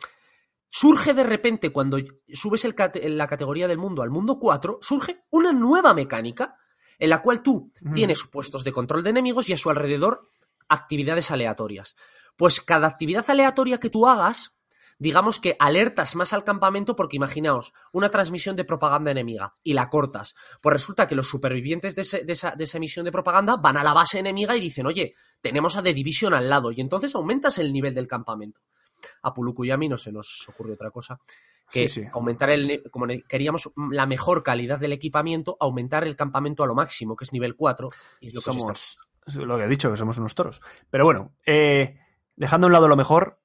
surge de repente cuando subes el cate- la categoría del mundo al mundo 4, surge una nueva mecánica en la cual tú Mm. tienes puestos de control de enemigos y a su alrededor actividades aleatorias. Pues cada actividad aleatoria que tú hagas, digamos que alertas más al campamento porque imaginaos una transmisión de propaganda enemiga y la cortas. Pues resulta que los supervivientes de, ese- de esa, de esa emisión de propaganda van a la base enemiga y dicen, oye, tenemos a The Division al lado y entonces aumentas el nivel del campamento. A Puluku y a mí no se nos ocurre otra cosa que Sí, sí. aumentar el como queríamos la mejor calidad del equipamiento, aumentar el campamento a lo máximo, que es nivel 4, y es lo que Somos lo que he dicho, que somos unos toros. Pero bueno, eh, dejando a un lado lo mejor,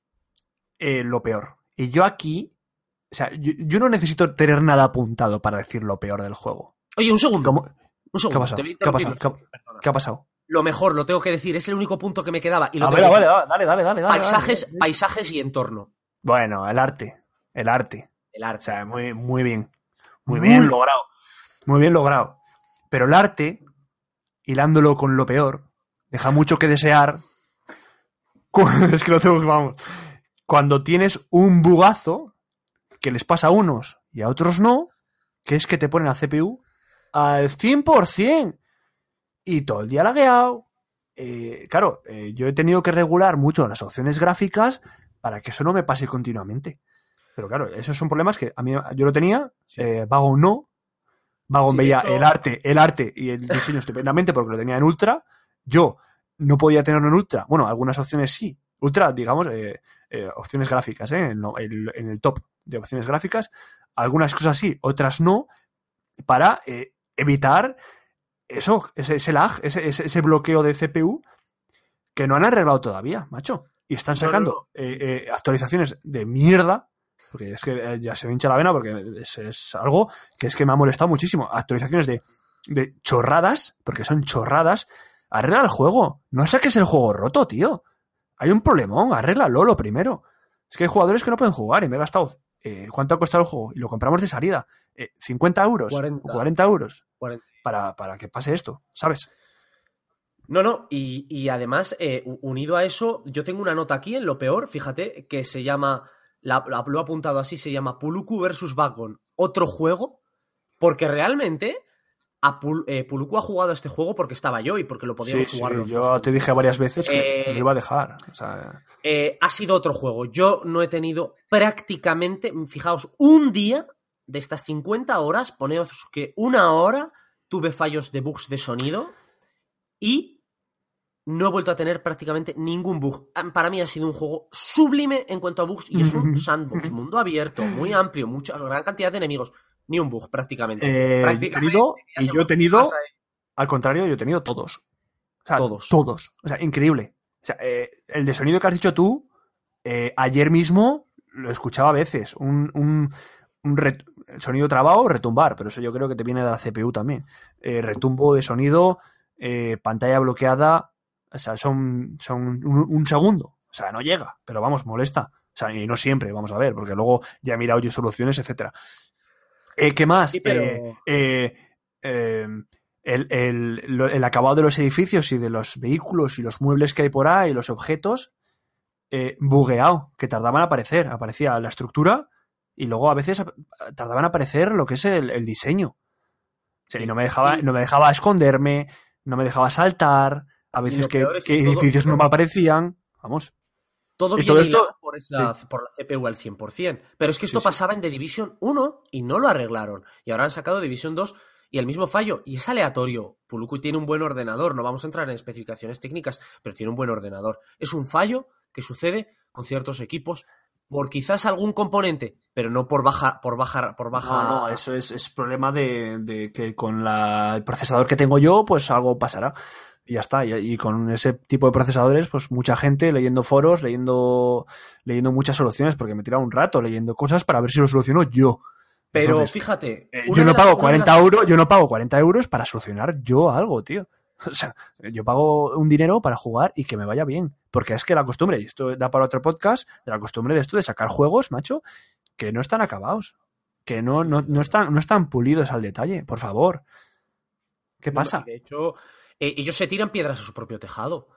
eh, lo peor. Y yo aquí, o sea, yo, yo no necesito tener nada apuntado para decir lo peor del juego. Oye, un segundo. ¿Cómo? Un segundo. ¿Qué ha pasado? Lo mejor, lo tengo que decir, es el único punto que me quedaba. Y lo ver, que vale, dale, dale, dale, paisajes, dale. paisajes y entorno. Bueno, el arte. El arte. El O arte. sea, muy, muy bien. Muy Muy- bien logrado. Muy bien logrado. Pero el arte, hilándolo con lo peor, deja mucho que desear. Es que lo tengo que, vamos. Cuando tienes un bugazo que les pasa a unos y a otros no, que es que te ponen la CPU al 100% y todo el día lagueado. Eh, claro, eh, yo he tenido que regular mucho las opciones gráficas para que eso no me pase continuamente. Pero claro, esos son problemas que a mí yo lo tenía, Sí. eh, Vagon no. Vagon Sí, de veía hecho- el arte, el arte y el diseño estupendamente porque lo tenía en ultra. Yo no podía tenerlo en ultra. Bueno, algunas opciones sí. Ultra, digamos, eh, eh, opciones gráficas, ¿eh? en, el- en el top de opciones gráficas. Algunas cosas sí, otras no, para eh, evitar eso, ese, ese lag, ese, ese, ese bloqueo de CPU que no han arreglado todavía, macho. Y están no, sacando no. eh, actualizaciones de mierda, porque es que ya se me hincha la vena, porque es, es algo que es que me ha molestado muchísimo. Actualizaciones de, de chorradas, porque son chorradas. Arregla el juego, no saques el juego roto, tío. Hay un problemón, arréglalo lo primero. Es que hay jugadores que no pueden jugar y me he gastado. eh, ¿Cuánto ha costado el juego? Y lo compramos de salida. Eh, ¿50 euros? 40. ¿O 40 euros? 40. Para, para que pase esto, ¿sabes? No, no, y, y además, eh, unido a eso, yo tengo una nota aquí en lo peor, fíjate, que se llama, la, la- lo he apuntado así, se llama Puluku versus Backbone, otro juego, porque realmente a Pul- eh, Puluku ha jugado este juego porque estaba yo y porque lo podíamos Sí, jugar sí, los yo dos. te dije varias veces que Eh, me iba a dejar. O sea, Eh, ha sido otro juego. Yo no he tenido prácticamente, fijaos, un día de estas 50 horas, poneos que una hora tuve fallos de bugs de sonido y no he vuelto a tener prácticamente ningún bug. Para mí ha sido un juego sublime en cuanto a bugs y es un sandbox, mundo abierto, muy amplio, mucha gran cantidad de enemigos. Ni un bug prácticamente. eh, yo he prácticamente, tenido, y yo he tenido, eh. al contrario, yo he tenido todos. O sea, Todos. Todos. O sea, increíble. O sea, eh, el de sonido que has dicho tú, eh, ayer mismo lo escuchaba a veces. Un, un, un sonido trabado, retumbar, pero eso yo creo que te viene de la CPU también. Eh, retumbo de sonido, eh, pantalla bloqueada, o sea, son, son un, un segundo. O sea, no llega, pero vamos, molesta. O sea, y no siempre, vamos a ver, porque luego ya he mirado yo soluciones, etcétera. Eh, ¿Qué más? Sí, pero- Eh, eh, eh, el, el- el acabado de los edificios y de los vehículos y los muebles que hay por ahí, los objetos, bugueado, que tardaban a aparecer. Aparecía la estructura y luego a veces tardaban a aparecer lo que es el, el diseño. O sea, y no me dejaba, no me dejaba esconderme, no me dejaba saltar, a veces que, que todo- edificios no me aparecían. Vamos. Todo viene todo esto- hilado por, esa, por la CPU al 100%. Pero es que esto Sí, sí. pasaba en The Division 1 y no lo arreglaron. Y ahora han sacado Division 2 y el mismo fallo. Y es aleatorio. Puluku tiene un buen ordenador. No vamos a entrar en especificaciones técnicas, pero tiene un buen ordenador. Es un fallo que sucede con ciertos equipos por quizás algún componente, pero no por baja, por baja, por baja. No, no, eso es, es problema de, de que con la- el procesador que tengo yo, pues algo pasará. Y ya está. Y, y con ese tipo de procesadores, pues mucha gente leyendo foros, leyendo, leyendo muchas soluciones, porque me he tirado un rato leyendo cosas para ver si lo soluciono yo. Pero Entonces, fíjate. eh, yo no las- pago una de 40 las- euros, yo no pago 40 euros para solucionar yo algo, tío. O sea, yo pago un dinero para jugar y que me vaya bien. Porque es que la costumbre, y esto da para otro podcast, de la costumbre de esto de sacar juegos, macho, que no están acabados. Que no, no, no, están, no están pulidos al detalle, por favor. ¿Qué pasa? de hecho, eh, ellos se tiran piedras a su propio tejado.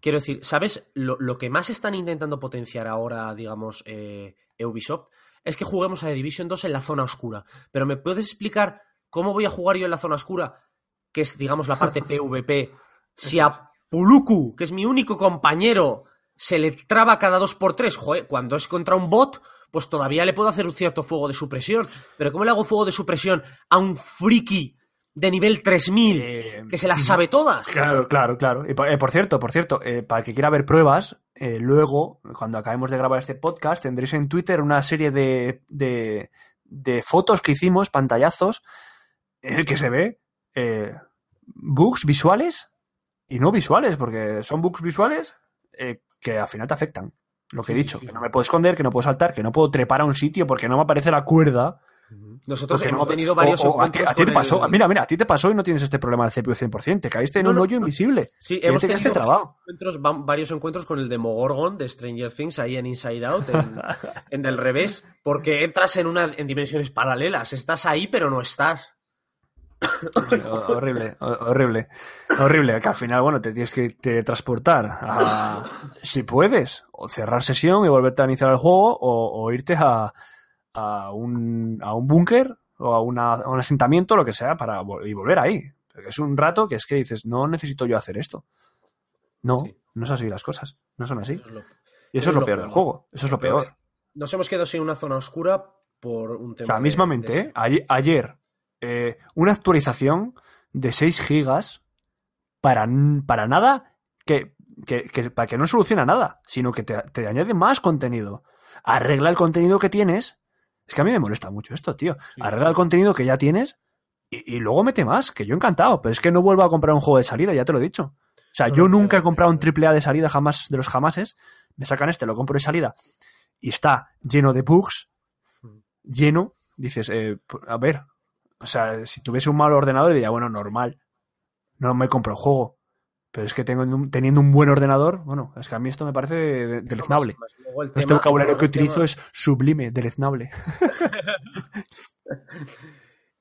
Quiero decir, ¿sabes? Lo, lo que más están intentando potenciar ahora, digamos, eh, Ubisoft, es que juguemos a The Division 2 en la zona oscura. Pero ¿me puedes explicar cómo voy a jugar yo en la zona oscura? Que es, digamos, la parte PvP. Si a Puluku, que es mi único compañero, se le traba cada dos por tres, joder, cuando es contra un bot, pues todavía le puedo hacer un cierto fuego de supresión. Pero ¿cómo le hago fuego de supresión a un friki de nivel 3000 Eh, que se las sabe todas? Claro, claro, claro. Y por, eh, por cierto, por cierto, eh, para el que quiera ver pruebas, eh, luego, cuando acabemos de grabar este podcast, tendréis en Twitter una serie de, de, de fotos que hicimos, pantallazos, en el que se ve eh, bugs visuales y no visuales, porque son bugs visuales eh, que al final te afectan. Lo que he dicho, que no me puedo esconder, que no puedo saltar, que no puedo trepar a un sitio porque no me aparece la cuerda. Nosotros porque hemos no- tenido varios o- o a ti, encuentros a ti te pasó, el- mira, mira, a ti te pasó y no tienes este problema del CPU 100%, te caíste en No, un no, hoyo invisible. Sí, y hemos tenido trabado. encuentros, va- varios encuentros con el Demogorgon de Stranger Things ahí en Inside Out, en, en del revés, porque entras en una en dimensiones paralelas, estás ahí pero no estás. Ho- horrible, ho- horrible, horrible. Que al final, bueno, te tienes que te transportar a, si puedes, o cerrar sesión y volverte a iniciar el juego, o, o irte a, a un, a un búnker o a, una- a un asentamiento, lo que sea, para y volver ahí. Es un rato que es que dices, no necesito yo hacer esto. No, Sí. no es así las cosas, no son así. Eso es lo- Y eso es lo peor del juego, eso es lo peor. Nos hemos quedado sin una zona oscura por un O tema. sea, de- mismamente, de- ¿eh? Ayer, ayer, eh, una actualización de 6 gigas para, para nada que, que- que- para que no soluciona nada, sino que te, te añade más contenido. Arregla el contenido que tienes. Es que a mí me molesta mucho esto, tío. Arregla el contenido que ya tienes y, y luego mete más, que yo encantado, pero es que no vuelvo a comprar un juego de salida, ya te lo he dicho. O sea, No, yo nunca he comprado un triple A de salida jamás de los jamases. Me sacan este, lo compro de salida y está lleno de bugs, lleno. Dices, eh, a ver, o sea, si tuviese un mal ordenador diría, bueno, normal, no me compro el juego. Pero es que tengo teniendo un buen ordenador, bueno, es que a mí esto me parece de- deleznable. Este tema- vocabulario que tema- utilizo es sublime, deleznable.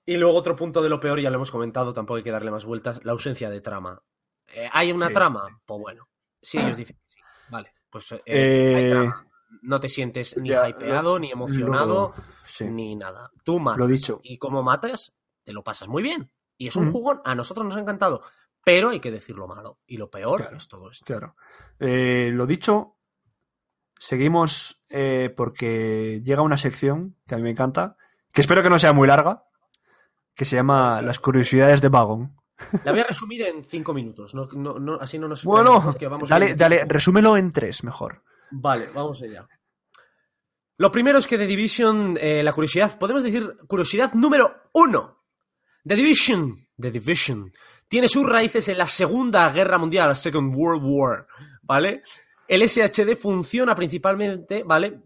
Y luego otro punto de lo peor, ya lo hemos comentado, tampoco hay que darle más vueltas, la ausencia de trama. Eh, ¿Hay una Sí. trama? Pues bueno. Si ellos dicen sí. Vale, pues eh, Eh, hay trama. No te sientes ni ya, hypeado, ni emocionado, Lo- sí. ni nada. Tú matas. Lo dicho. Y como matas, te lo pasas muy bien. Y es un Mm. jugón, a nosotros nos ha encantado. Pero hay que decir lo malo. Y lo peor Claro. es todo esto. Claro. Eh, lo dicho, seguimos eh, porque llega una sección que a mí me encanta, que espero que no sea muy larga, que se llama Las curiosidades de Vagon. La voy a resumir en cinco minutos. No, no, no, así no nos Bueno, explayamos, que vamos dale, dale, resúmelo en tres, mejor. Vale, vamos allá. Lo primero es que The Division, eh, la curiosidad, podemos decir curiosidad número uno. The Division, The Division, tiene sus raíces en la Segunda Guerra Mundial, la Second World War, ¿vale? El SHD funciona principalmente, ¿vale?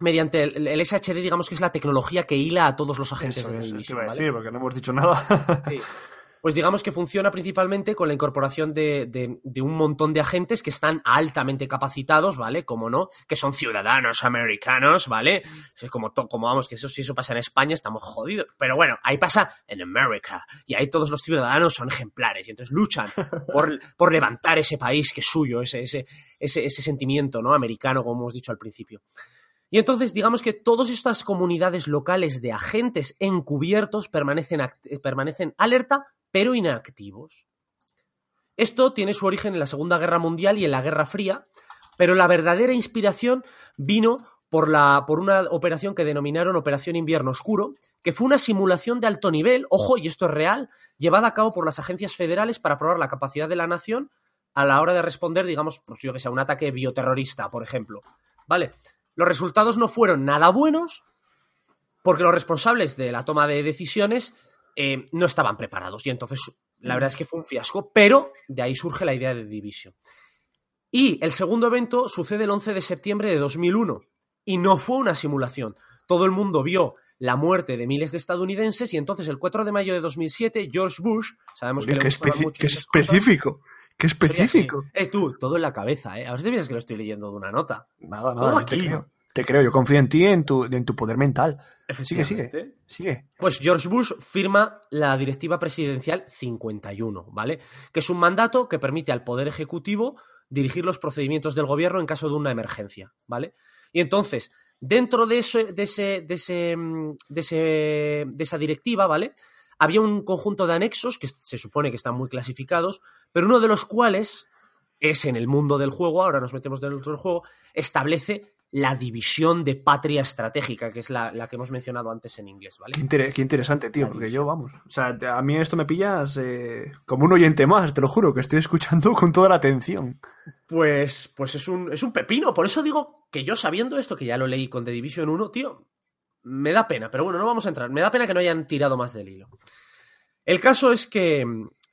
Mediante el, el SHD, digamos que es la tecnología que hila a todos los agentes Eso de eso iba a ¿vale? decir, porque no hemos dicho nada. Sí. Pues digamos que funciona principalmente con la incorporación de, de- de un montón de agentes que están altamente capacitados, ¿vale? Como no, que son ciudadanos americanos, ¿vale? Es como, como vamos, que eso si eso pasa en España estamos jodidos. Pero bueno, ahí pasa en América. Y ahí todos los ciudadanos son ejemplares y entonces luchan por, por levantar ese país que es suyo, ese, ese, ese, ese sentimiento, ¿no? Americano, como hemos dicho al principio. Y entonces, digamos que todas estas comunidades locales de agentes encubiertos permanecen, eh, permanecen alerta, pero inactivos. Esto tiene su origen en la Segunda Guerra Mundial y en la Guerra Fría, pero la verdadera inspiración vino por, la, por una operación que denominaron Operación Invierno Oscuro, que fue una simulación de alto nivel, ojo, y esto es real, llevada a cabo por las agencias federales para probar la capacidad de la nación a la hora de responder, digamos, pues yo que sé, a un ataque bioterrorista, por ejemplo. ¿Vale? Los resultados no fueron nada buenos porque los responsables de la toma de decisiones eh, no estaban preparados. Y entonces, la verdad es que fue un fiasco, pero de ahí surge la idea de Division. Y el segundo evento sucede el 11 de septiembre de 2001 y no fue una simulación. Todo el mundo vio la muerte de miles de estadounidenses y entonces el 4 de mayo de 2007 George Bush, sabemos que, le especi- mucho qué esas cosas, específico. Qué específico. Es tú, todo en la cabeza, ¿eh? A ver si te piensas que lo estoy leyendo de una nota. Nada, Todo nada, yo te aquí. creo. Te creo, yo confío en ti en tu, en tu poder mental. Sigue, sigue. Sigue. Pues George Bush firma la Directiva Presidencial 51, ¿vale? Que es un mandato que permite al Poder Ejecutivo dirigir los procedimientos del gobierno en caso de una emergencia, ¿vale? Y entonces, dentro de, ese, de, ese, de, ese, de, ese- de esa directiva, ¿vale? Había un conjunto de anexos que se supone que están muy clasificados, pero uno de los cuales es en el mundo del juego, ahora nos metemos dentro del juego, establece la división de patria estratégica, que es la, la que hemos mencionado antes en inglés, ¿vale? Qué, inter- qué interesante, tío, porque yo, vamos. O sea, a mí esto me pillas eh, como un oyente más, te lo juro, que estoy escuchando con toda la atención. Pues, pues es, un, es un pepino. Por eso digo que yo sabiendo esto, que ya lo leí con The Division 1, tío, me da pena. Pero bueno, no vamos a entrar. Me da pena que no hayan tirado más del hilo. El caso es que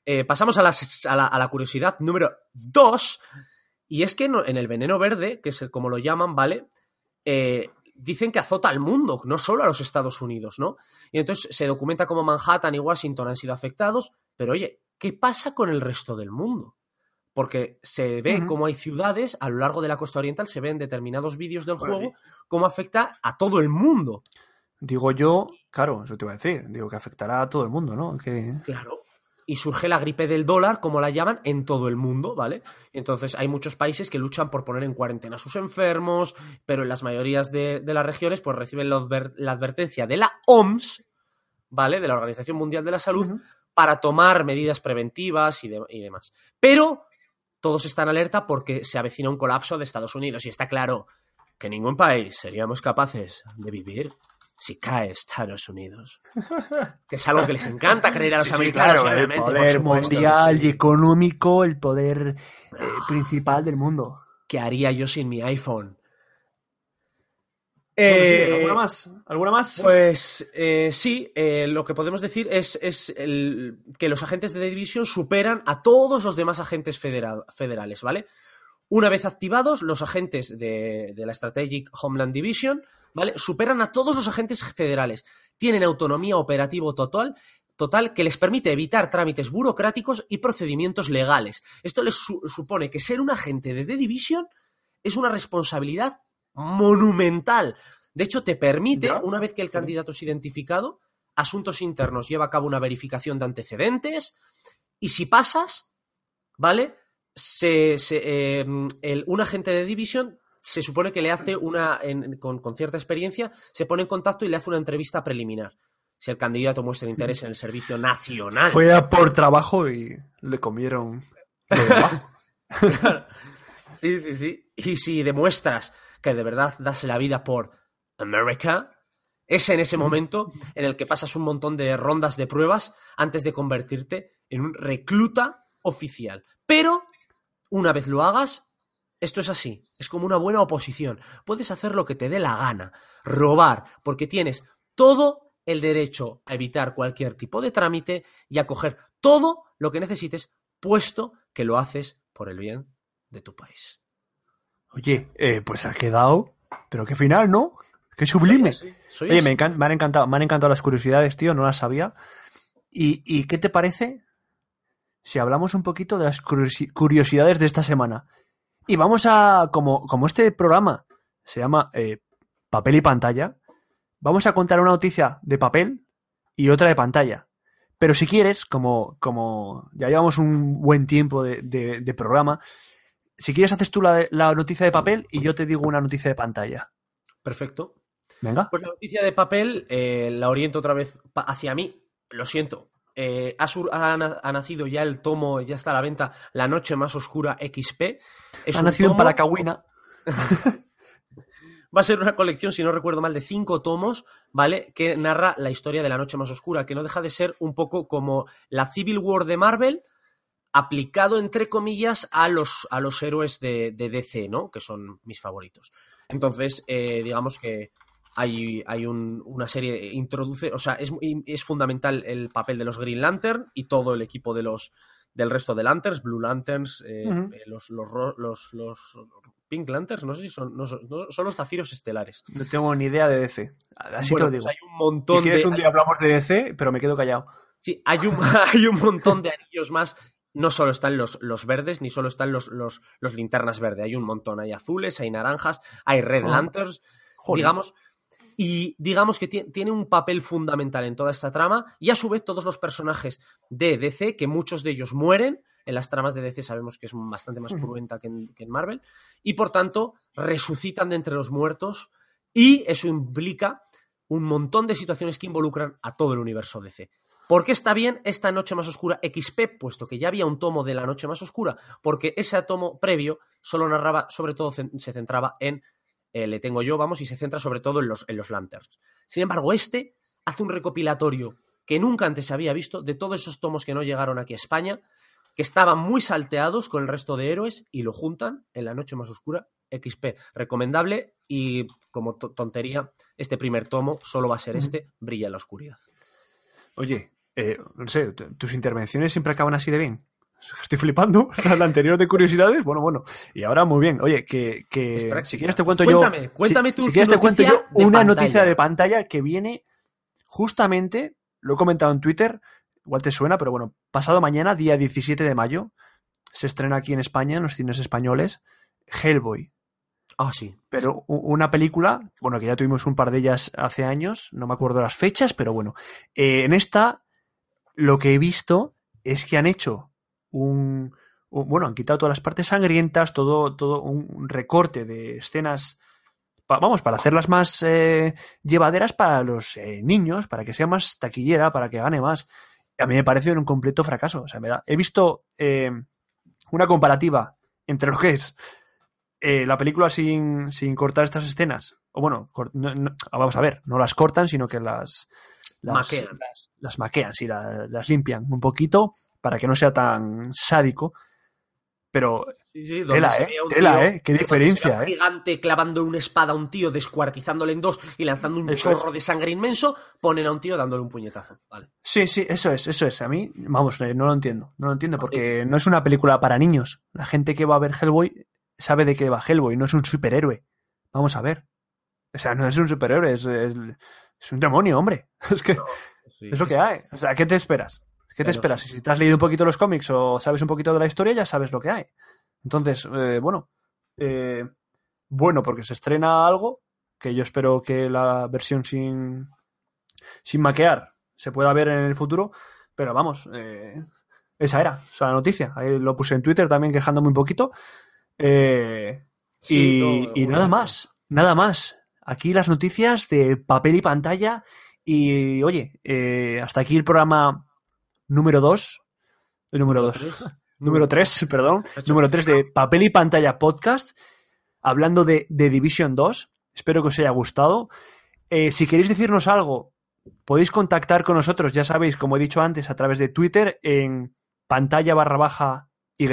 eh, pasamos a, las- a la, a la curiosidad número 2. Y es que no- en el veneno verde, que es el, como lo llaman, ¿vale? Eh, dicen que azota al mundo, no solo a los Estados Unidos, ¿no? Y entonces se documenta cómo Manhattan y Washington han sido afectados, pero oye, ¿qué pasa con el resto del mundo? Porque se ve Ujú. cómo hay ciudades a lo largo de la costa oriental, se ven determinados vídeos del Bueno, juego, cómo afecta a todo el mundo. Digo yo, claro, eso te iba a decir, digo que afectará a todo el mundo, ¿no? Que... Claro. Y surge la gripe del dólar, como la llaman, en todo el mundo, ¿vale? Entonces hay muchos países que luchan por poner en cuarentena a sus enfermos, pero en las mayorías de, de las regiones pues reciben la, adver- la advertencia de la OMS, ¿vale? De la Organización Mundial de la Salud, para tomar medidas preventivas y, de- y demás. Pero todos están alerta porque se avecina un colapso de Estados Unidos y está claro que ningún país seríamos capaces de vivir si cae Estados Unidos. Que es algo que les encanta creer a los Sí, sí, americanos, claro, el obviamente, por poder supuesto, mundial sí. y económico, el poder eh, Ah. principal del mundo. ¿Qué haría yo sin mi iPhone? Eh, ¿Alguna más? ¿Alguna más? Pues eh, sí, eh, lo que podemos decir es, es el- que los agentes de The Division superan a todos los demás agentes federa- federales, ¿vale? Una vez activados, los agentes de, de la Strategic Homeland Division, ¿vale? Superan a todos los agentes federales. Tienen autonomía operativa total, total que les permite evitar trámites burocráticos y procedimientos legales. Esto les su- supone que ser un agente de The Division es una responsabilidad monumental. De hecho, te permite, Ya. una vez que el Sí. candidato es identificado, Asuntos Internos lleva a cabo una verificación de antecedentes y si pasas, ¿vale? Se, se, eh, el- un agente de división se supone que le hace una, en- con, con cierta experiencia, se pone en contacto y le hace una entrevista preliminar. Si el candidato muestra interés en el servicio nacional. Fue a por trabajo y le comieron lo. Sí, sí, sí. Y si demuestras que de verdad das la vida por América, es en ese momento en el que pasas un montón de rondas de pruebas antes de convertirte en un recluta oficial. Pero, una vez lo hagas, esto es así. Es como una buena oposición. Puedes hacer lo que te dé la gana. Robar, porque tienes todo el derecho a evitar cualquier tipo de trámite y a coger todo lo que necesites, puesto que lo haces por el bien de tu país. Oye, eh, pues ha quedado. Pero qué final, ¿no? Qué sublime. Soy así. Oye, me, han encantado, me han encantado las curiosidades, tío, no las sabía. ¿Y, y qué te parece si hablamos un poquito de las curiosi- curiosidades de esta semana? Y vamos a, como, como este programa se llama eh, Papel y Pantalla, vamos a contar una noticia de papel y otra de pantalla. Pero si quieres, como, como ya llevamos un buen tiempo de, de- de programa, si quieres haces tú la, la noticia de papel y yo te digo una noticia de pantalla. Perfecto. Venga. Pues la noticia de papel eh, la oriento otra vez hacia mí. Lo siento. Eh, ha, sur- ha na- ha nacido ya el tomo, ya está a la venta, La Noche Más Oscura XP. Es ha nacido en tomo- Paracahuina. Va a ser una colección, si no recuerdo mal, de cinco tomos, ¿vale? Que narra la historia de la Noche Más Oscura, que no deja de ser un poco como la Civil War de Marvel, aplicado, entre comillas, a los, a los héroes de, de DC, ¿no? Que son mis favoritos. Entonces, eh, digamos que hay, hay un- una serie, introduce, o sea, es, es fundamental el papel de los Green Lantern y todo el equipo de los, del resto de Lanterns, Blue Lanterns, eh, eh, los, los, los, los Pink Lanterns, no sé si son, no son, no son los zafiros estelares. No tengo ni idea de DC. Así Bueno, te lo pues digo. hay un montón Si quieres de, un día hablamos de DC, pero me quedo callado. Sí, hay un, hay un montón de anillos más. No solo están los, los verdes, ni solo están los, los, los linternas verdes. Hay un montón. Hay azules, hay naranjas, hay red Ah. lanterns, Joder. digamos. Y digamos que ti- tiene un papel fundamental en toda esta trama. Y a su vez, todos los personajes de DC, que muchos de ellos mueren. En las tramas de DC sabemos que es bastante más cruenta que en, que en Marvel. Y por tanto, resucitan de entre los muertos. Y eso implica un montón de situaciones que involucran a todo el universo DC. ¿Por qué está bien esta Noche Más Oscura XP? Puesto que ya había un tomo de la Noche Más Oscura, porque ese tomo previo solo narraba, sobre todo se centraba en, eh, le tengo yo, vamos, y se centra sobre todo en los, en los Lanterns. Sin embargo, este hace un recopilatorio que nunca antes se había visto de todos esos tomos que no llegaron aquí a España, que estaban muy salteados con el resto de héroes y lo juntan en la Noche Más Oscura XP. Recomendable y como to- tontería, este primer tomo solo va a ser este, Brilla en la Oscuridad. Oye, eh, no sé, tus intervenciones siempre acaban así de bien. Estoy flipando. La anterior de curiosidades, bueno, bueno. Y ahora muy bien. Oye, que, si quieres te cuento Cuéntame, yo. cuéntame si, tú si tu quieres te cuento yo una pantalla. noticia de pantalla que viene justamente, lo he comentado en Twitter, igual te suena, pero bueno, pasado mañana, día 17 de mayo, se estrena aquí en España, en los cines españoles, Hellboy. Ah, sí. pero una película, bueno, que ya tuvimos un par de ellas hace años, no me acuerdo las fechas, pero bueno, Eh, en esta lo que he visto es que han hecho un, un- bueno, han quitado todas las partes sangrientas, todo, todo un recorte de escenas, pa- vamos, para hacerlas más eh, llevaderas para los eh, niños, para que sea más taquillera, para que gane más. A mí me parece un completo fracaso. O sea, me da, he visto eh, una comparativa entre lo que es eh, la película sin, sin cortar estas escenas. O bueno, no- no- vamos a ver, no las cortan, sino que las, las Maquean. Las, las maquean, sí, la- las limpian un poquito para que no sea tan sádico. Pero Sí, sí, donde Tela, eh, tela, tío- eh, qué diferencia, un eh. gigante clavando una espada a un tío, descuartizándole en dos y lanzando un Eso chorro de sangre inmenso, ponen a un tío dándole un puñetazo. Vale. Sí, sí, eso es, eso es. A mí, vamos, eh, no lo entiendo. No lo entiendo porque no es una película para niños. La gente que va a ver Hellboy sabe de qué va Hellboy, no es un superhéroe. Vamos a ver. O sea, no es un superhéroe, es, es, es un demonio, hombre. Es que Sí, es lo que hay. O sea, ¿qué te esperas? ¿Qué te Pero esperas? sí. Si te has leído un poquito los cómics o sabes un poquito de la historia, ya sabes lo que hay. Entonces, eh, bueno, eh, bueno, porque se estrena algo que yo espero que la versión sin, sin maquear se pueda ver en el futuro, pero vamos, eh, esa era, o sea, la noticia. Ahí lo puse en Twitter también quejándome un poquito. Eh, Sí, y, no, y nada más, nada más. Aquí las noticias de papel y pantalla. Y oye, eh, hasta aquí el programa número 2. El número 2. tres. Número 3, perdón. Número 3 de papel y pantalla podcast. Hablando de, de Division 2. Espero que os haya gustado. Eh, si queréis decirnos algo, podéis contactar con nosotros, ya sabéis, como he dicho antes, a través de Twitter en pantalla barra baja Y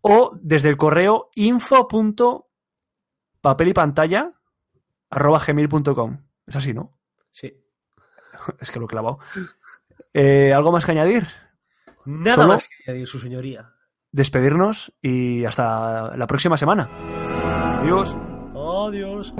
o desde el correo info.papel y pantalla arroba gmail.com. Es así, ¿no? Sí. Es que lo he clavado. Eh, ¿Algo más que añadir? Nada Solo- más que añadir, su señoría. Despedirnos y hasta la próxima semana. Adiós. Adiós.